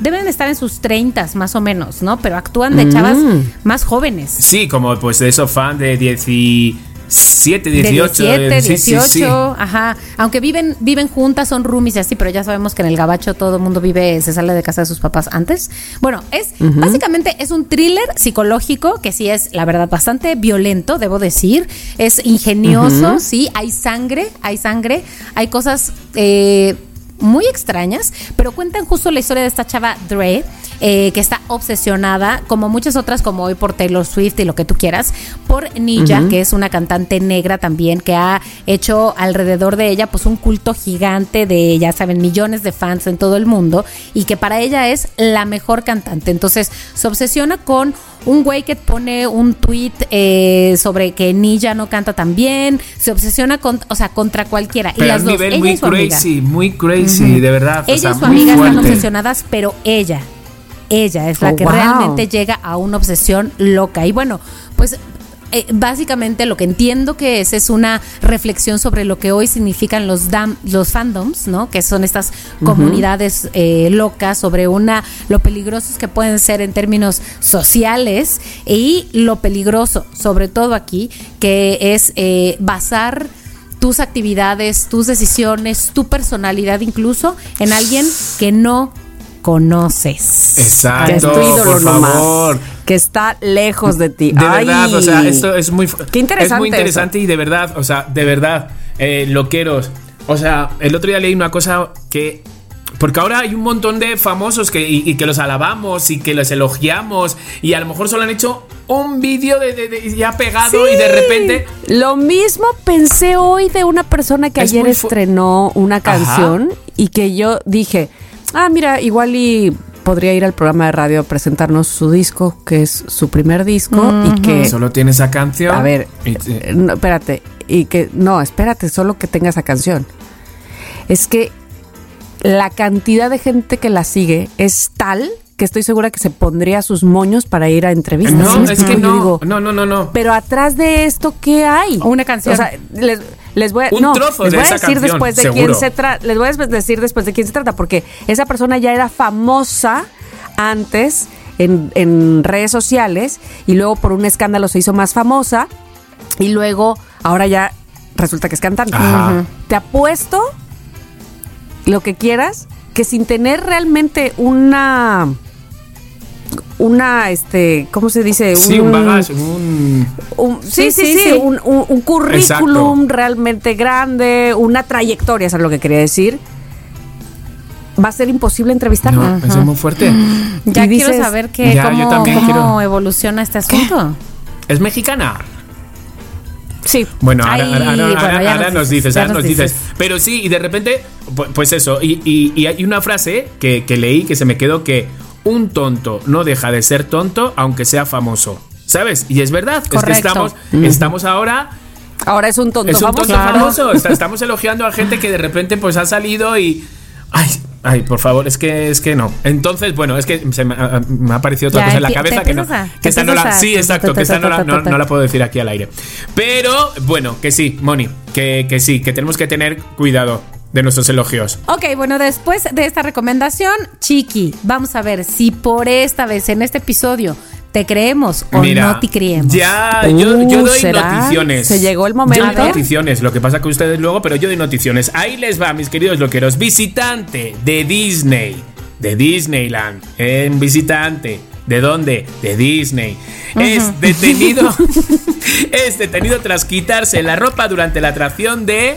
Deben estar en sus 30 más o menos, ¿no? Pero actúan de chavas más jóvenes. Sí, como pues de esos fan de 17, 18. de 17, sí, sí, 18, sí. ajá. Aunque viven viven juntas, son roomies y así, pero ya sabemos que en el gabacho todo el mundo vive, se sale de casa de sus papás antes. Bueno, es básicamente es un thriller psicológico que sí es, la verdad, bastante violento, debo decir. Es ingenioso, sí, hay sangre, hay sangre, hay cosas eh, muy extrañas, pero cuentan justo la historia de esta chava Dre, eh, que está obsesionada, como muchas otras, como hoy por Taylor Swift y lo que tú quieras, por Ninja, que es una cantante negra también, que ha hecho alrededor de ella pues un culto gigante de, ya saben, millones de fans en todo el mundo, y que para ella es la mejor cantante. Entonces se obsesiona con un güey que pone un tweet eh, sobre que Ninja no canta tan bien, se obsesiona con, o sea, contra cualquiera. y Pero a las dos, nivel ella muy y su amiga. crazy, muy crazy, de verdad. o Ella sea, y su muy amiga están obsesionadas, pero ella, ella es la Oh, que wow. realmente llega a una obsesión loca. Y bueno, pues eh, básicamente lo que entiendo que es es una reflexión sobre lo que hoy significan los dam- los fandoms, ¿no? Que son estas comunidades eh, locas sobre una lo peligrosos que pueden ser en términos sociales y lo peligroso, sobre todo aquí, que es eh, basar tus actividades, tus decisiones, tu personalidad incluso en alguien que no conoces. Exacto, que es tu ídolo por nomás. favor. Que está lejos de ti. De Ay. verdad, o sea, esto es muy Qué interesante Es muy interesante y de verdad, o sea, de verdad, eh, loqueros. O sea, el otro día leí una cosa que porque ahora hay un montón de famosos que, y, y que los alabamos y que los elogiamos y a lo mejor solo han hecho un vídeo de, de- de- ya pegado y de repente Lo mismo pensé hoy de una persona que Es ayer estrenó una canción y que yo dije, ah, mira, igual y podría ir al programa de radio a presentarnos su disco, que es su primer disco y que... solo tiene esa canción. A ver, y- eh, no, espérate, y que no, espérate, solo que tenga esa canción. Es que la cantidad de gente que la sigue es tal que estoy segura que se pondría sus moños para ir a entrevistas. ¿sí no, es que no, digo, no, no, no, no. pero atrás de esto, ¿qué hay? Una canción. O sea, les, Les voy a, un no, trozo les de voy a esa decir canción, después de seguro. quién se trata. Les voy a decir después de quién se trata, porque esa persona ya era famosa antes en, en redes sociales y luego por un escándalo se hizo más famosa y luego ahora ya resulta que es cantante. Ajá. Te apuesto lo que quieras que sin tener realmente una una este cómo se dice Sí, un bagaje, un... un- sí, sí, Sí, sí, sí, sí. Un, un- un currículum Exacto. realmente grande, una trayectoria, eso es lo que quería decir. Va a ser imposible entrevistarla. No, eso es muy fuerte. Ya quiero saber que, Ya, yo cómo, también cómo quiero. evoluciona este asunto. ¿Es mexicana? Sí. Bueno, ahora, Ay, ahora- ahora- bueno, ahora- ya ahora nos nos dices, ahora nos dices. dices. Pero sí, y de repente, pu- pues eso. Y, y- y hay una frase que, que leí que se me quedó que un tonto no deja de ser tonto aunque sea famoso. ¿Sabes? Y es verdad, es que estamos, estamos ahora Ahora es un tonto es un famoso. tonto famoso. Está- Estamos elogiando a gente que de repente pues ha salido y. Ay, ay, por favor, es que es que no. Entonces, bueno, es que se me, ha- me ha parecido otra Ya, cosa en la cabeza que no. Que esta no la, sí, exacto, que esta no la, no- no la puedo decir aquí al aire. Pero, bueno, que sí, Moni, que, que sí, que tenemos que tener cuidado de nuestros elogios. Ok, bueno, después de esta recomendación, Chiqui, vamos a ver si por esta vez en este episodio te creemos o Mira, no te creemos. Ya, yo, yo Uh, doy ¿será? noticiones. Se llegó el momento. Yo doy noticiones, lo que pasa que ustedes luego, pero yo doy noticiones. Ahí les va, mis queridos loqueros. Visitante de Disney, de Disneyland, en visitante. ¿De dónde? De Disney. Es detenido. es detenido tras quitarse la ropa durante la atracción de.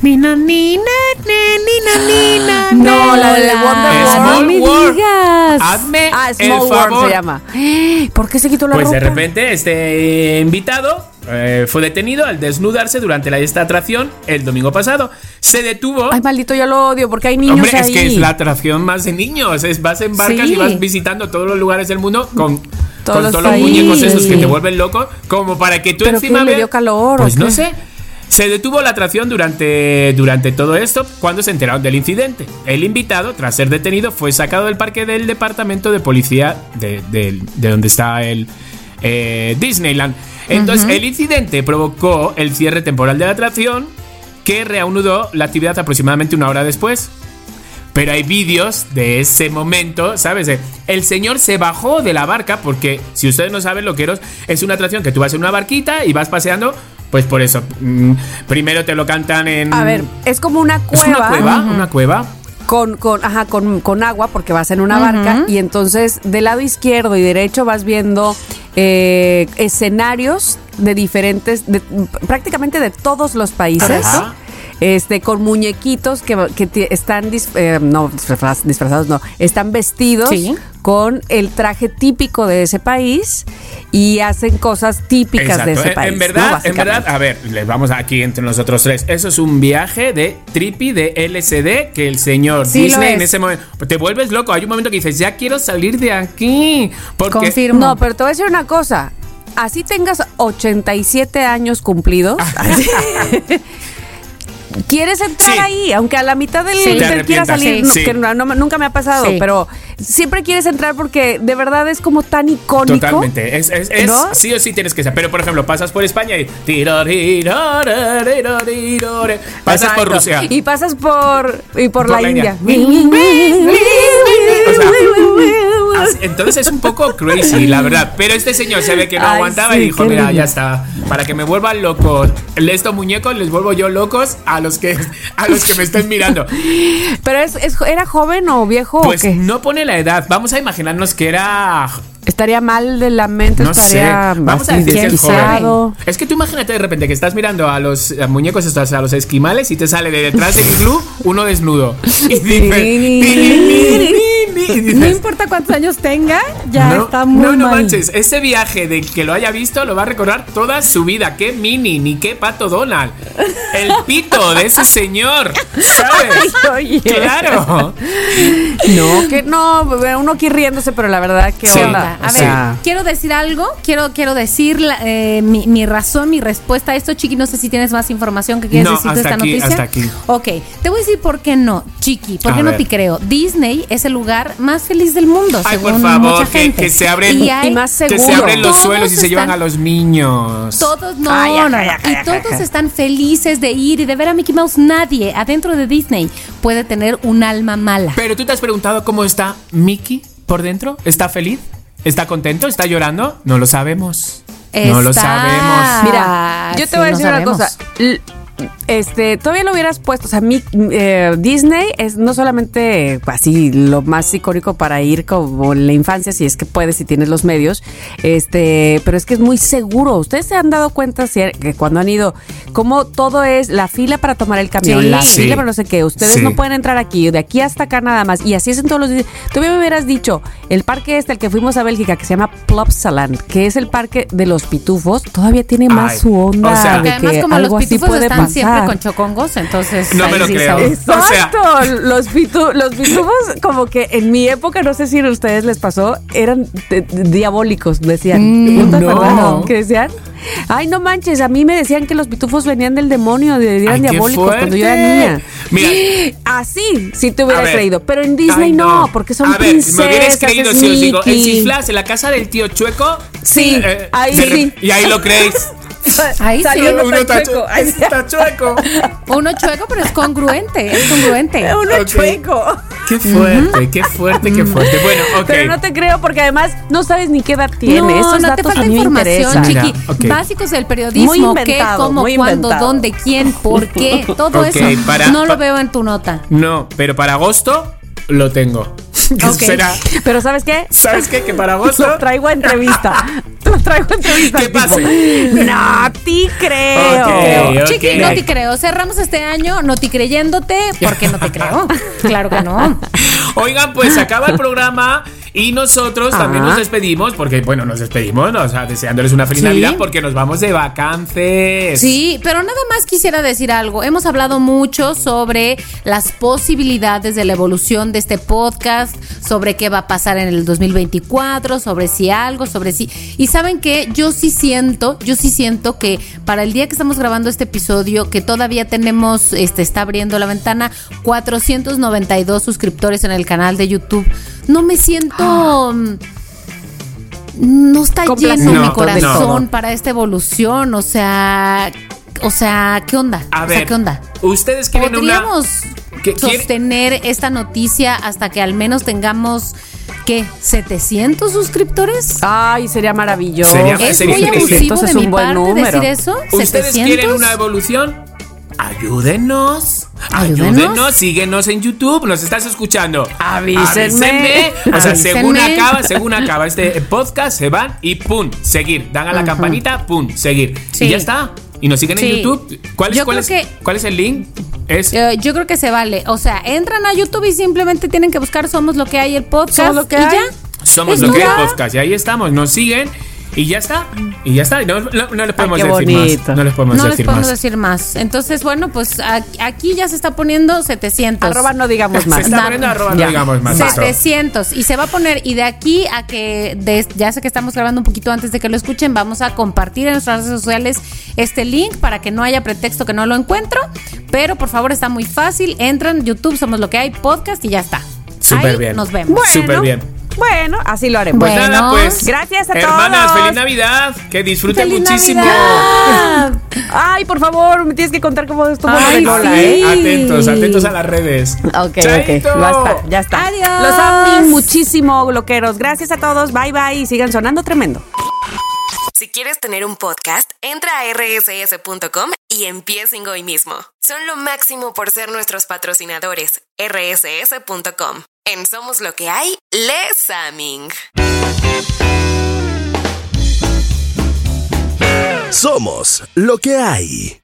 Nina, nina, nina, nina, No, la de. Wonder Woman. No me World. digas. Hazme Ah, el Small World favor. se llama. ¿Por qué se quitó la Pues ropa? de repente este invitado eh, fue detenido al desnudarse durante la, esta atracción el domingo pasado. Se detuvo. Ay, maldito, yo lo odio porque hay niños Hombre, ahí. es que es la atracción más de niños. Es, vas en barcas Sí. y vas visitando todos los lugares del mundo con, Todos con los todos los países. muñecos esos que te vuelven loco, como para que tú ¿Pero encima qué, le dio calor o Pues no sé. Se detuvo la atracción durante, durante todo esto cuando se enteraron del incidente. El invitado, tras ser detenido, fue sacado del parque del departamento de policía de, de- de donde está el eh, Disneyland. Entonces, el incidente provocó el cierre temporal de la atracción que reanudó la actividad aproximadamente una hora después. Pero hay vídeos de ese momento, ¿sabes? El señor se bajó de la barca porque, si ustedes no saben lo que es, es una atracción que tú vas en una barquita y vas paseando, pues por eso. mm, primero te lo cantan en... A ver, es como una ¿Es cueva. una cueva? ¿Una cueva? Con, con, ajá, con, con agua porque vas en una barca y entonces del lado izquierdo y derecho vas viendo eh, escenarios de diferentes, de- prácticamente de todos los países. Ajá. Este, con muñequitos que, que están dis- eh, no, disfraz- disfrazados, no, están vestidos Sí. Con el traje típico de ese país y hacen cosas típicas de ese En- país. En ¿no? verdad, en verdad, a ver, les vamos aquí entre nosotros tres. Eso es un viaje de trippy, de LSD, que el señor Sí, Disney en es. ese momento. Te vuelves loco. Hay un momento que dices, ya quiero salir de aquí. Porque. Confirmo. No, pero te voy a decir una cosa. Así tengas 87 años cumplidos. así- ¿Quieres entrar Sí. ahí? Aunque a la mitad del, Sí. Te salir, Sí. no, Sí. que no- no- nunca me ha pasado, Sí. pero siempre quieres entrar porque de verdad es como tan icónico. Totalmente. Es, es- es- ¿No? sí o sí tienes que ser. Pero por ejemplo, pasas por España y. Pasas por Exacto. Rusia. Y pasas por, y por, Por la, la India. O sea, así- Entonces es un poco crazy, la verdad. Pero este señor se ve que no Ay, aguantaba sí, y dijo: Mira, lindo. ya está. Para que me vuelvan locos estos muñecos, les vuelvo yo locos a los que, a los que me estén mirando. Pero es, es- ¿era joven o viejo Pues o qué? no pone la edad. Vamos a imaginarnos que era. Estaría mal de la mente, No sé. estaría Vamos a decir es desquiciado. joven. Es que tú imagínate de repente que estás mirando a los muñecos estos, a los esquimales y te sale de detrás del iglú uno desnudo. Y dices, y dices, No importa cuántos años tenga, ya no, está muy no, no mal. manches, ese viaje de que lo haya visto lo va a recordar toda su vida. Qué mini, ni qué pato Donald. El pito de ese señor, ¿sabes? Oye. Claro. No, que no, uno aquí riéndose, pero la verdad que Sí. onda. A ver, sea, quiero decir algo, quiero, quiero decir la- eh, mi, mi razón, mi respuesta a esto, Chiqui, no sé si tienes más información que quieres No, decir de esta aquí, noticia. hasta aquí. Ok, te voy a decir por qué no, Chiqui, por A qué no ver. te creo. Disney es el lugar más feliz del mundo. Ay, por favor, mucha que, gente. que se abren, Y hay- Y más que se abren los Todos suelos y se llevan a los niños. Todos no, Ay, ay, ay, y todos están felices de ir y de ver a Mickey Mouse. Nadie adentro de Disney puede tener un alma mala. Pero tú te has preguntado cómo está Mickey por dentro. ¿Está feliz? ¿Está contento? ¿Está llorando? No lo sabemos. No lo sabemos. Mira, yo te sí, voy a no decir una cosa. Este, todavía lo hubieras puesto, o sea, mi- eh, Disney es no solamente así lo más icónico para ir como en la infancia, si es que puedes, si tienes los medios, este, pero es que es muy seguro. Ustedes se han dado cuenta si- que cuando han ido, como todo es la fila para tomar el camión, Sí. la Sí. fila para no sé qué, ustedes Sí. no pueden entrar aquí, de aquí hasta acá nada más, y así es en todos los Todavía me hubieras dicho, el parque este, el que fuimos a Bélgica, que se llama Plopsaland, que es el parque de los pitufos, todavía tiene más Ay, su onda o sea- de además, que como algo los así pitufos puede están pasar. siempre con chocongos, entonces. No me lo sí creo. sabes. O sea- Exacto, los, pitu- los pitufos como que en mi época, no sé si a ustedes les pasó, eran de- de- diabólicos, decían. Mm, ¿No te no. acuerdas? Que decían, ay, no manches, a mí me decían que los pitufos venían del demonio, de, eran Ay, qué diabólicos cuando yo era niña. Mira. Así, sí te A hubieras ver. creído, pero en Disney Ay, no, porque son A ver, princesas. me hubierais creído si os digo, el Mickey. chiflas en la casa del tío Chueco. Sí, eh, ahí sí. Y ahí lo creéis. Ahí sí. Salió uno Uno tan está chueco. sí. está chueco. Uno chueco, pero es congruente. Es congruente. Uno chueco. Qué fuerte, qué fuerte, qué fuerte. Bueno, ok. Pero no te creo porque además no sabes ni qué edad tiene. No, Esos no te falta información, chiqui. Mira. Básicos del periodismo. Muy ¿Qué, inventado, cómo, muy cuándo, inventado. dónde, quién, por qué? Todo eso para- no lo veo en tu nota. No, pero para agosto lo tengo. Que Ok. será- Pero ¿sabes qué? ¿Sabes qué? Que para. Lo traigo a entrevista. Lo traigo a entrevista. ¿Qué pase? No te creo. Ok, ok. Chiqui, no te creo. Cerramos este año no te creyéndote porque no te creo. Claro que no. Oigan, pues se acaba el programa y nosotros también nos despedimos porque, bueno, nos despedimos, ¿no? o sea, deseándoles una feliz Sí. Navidad porque nos vamos de vacances. Sí, pero nada más quisiera decir algo. Hemos hablado mucho sobre las posibilidades de la evolución de este podcast, sobre qué va a pasar en el 2024, sobre si algo, sobre si... Y saben que yo sí siento, yo sí siento que para el día que estamos grabando este episodio, que todavía tenemos, este está abriendo la ventana, 492 suscriptores en el canal de YouTube, no me siento... mm, no está lleno mi corazón para esta evolución, o sea, o sea, ¿qué onda? A o sea, ver, ¿qué onda? ustedes quieren ¿Podríamos una. ¿Qué- quiere- sostener esta noticia hasta que al menos tengamos ¿qué? 700 suscriptores? Ay, sería maravilloso. Sería- es sería muy abusivo de es mi un buen parte número. decir eso. ¿Ustedes 700. quieren una evolución? Ayúdenos. Ayúdenos. Ayúdenos. Síguenos en YouTube. Nos estás escuchando. Avísenme. O sea, Avísenme. según acaba, según acaba este podcast, se van y pum, seguir. Dan a la campanita, pum, seguir. Sí. Y ya está. Y nos siguen en. YouTube. ¿Cuál es, Yo cuál, creo es, que- ¿Cuál es el link? Es Eh, yo creo que se vale. O sea, entran a YouTube y simplemente tienen que buscar Somos lo que hay el podcast Somos lo que y hay. ya. Somos Es lo que es todo. podcast. Y ahí estamos. Nos siguen. Y ya está. Y ya está. Y No, no- no les podemos decir bonito. más. No les podemos No les decir podemos más. decir más. Entonces, bueno, pues aquí ya se está poniendo 700. Arroba no digamos Se más. está Da- poniendo arroba, no Ya. digamos más. esto. 700 y se va a poner y de aquí a que de- ya sé que estamos grabando un poquito antes de que lo escuchen vamos a compartir en nuestras redes sociales este link para que no haya pretexto que no lo encuentro pero por favor está muy fácil entran YouTube somos lo que hay podcast y ya está Súper bien. nos vemos Bueno, Súper bien. Bueno, así lo haremos. Pues Bueno. nada, pues. Gracias a Hermanas, todos. feliz Navidad. Que disfruten ¡Feliz muchísimo. Navidad! Ay, por favor, me tienes que contar cómo estuvo lo de Ay, Lola, sí. ¿eh? Atentos, atentos a las redes. Ok, Chaito. ok. Ya está, ya está. Adiós. Los amo muchísimo, bloqueros. Gracias a todos. Bye, bye. Y sigan sonando tremendo. Si quieres tener un podcast, entra a rss.com y empiecen hoy mismo. Son lo máximo por ser nuestros patrocinadores. rss.com. En Somos lo que hay, Les Aming. Somos lo que hay.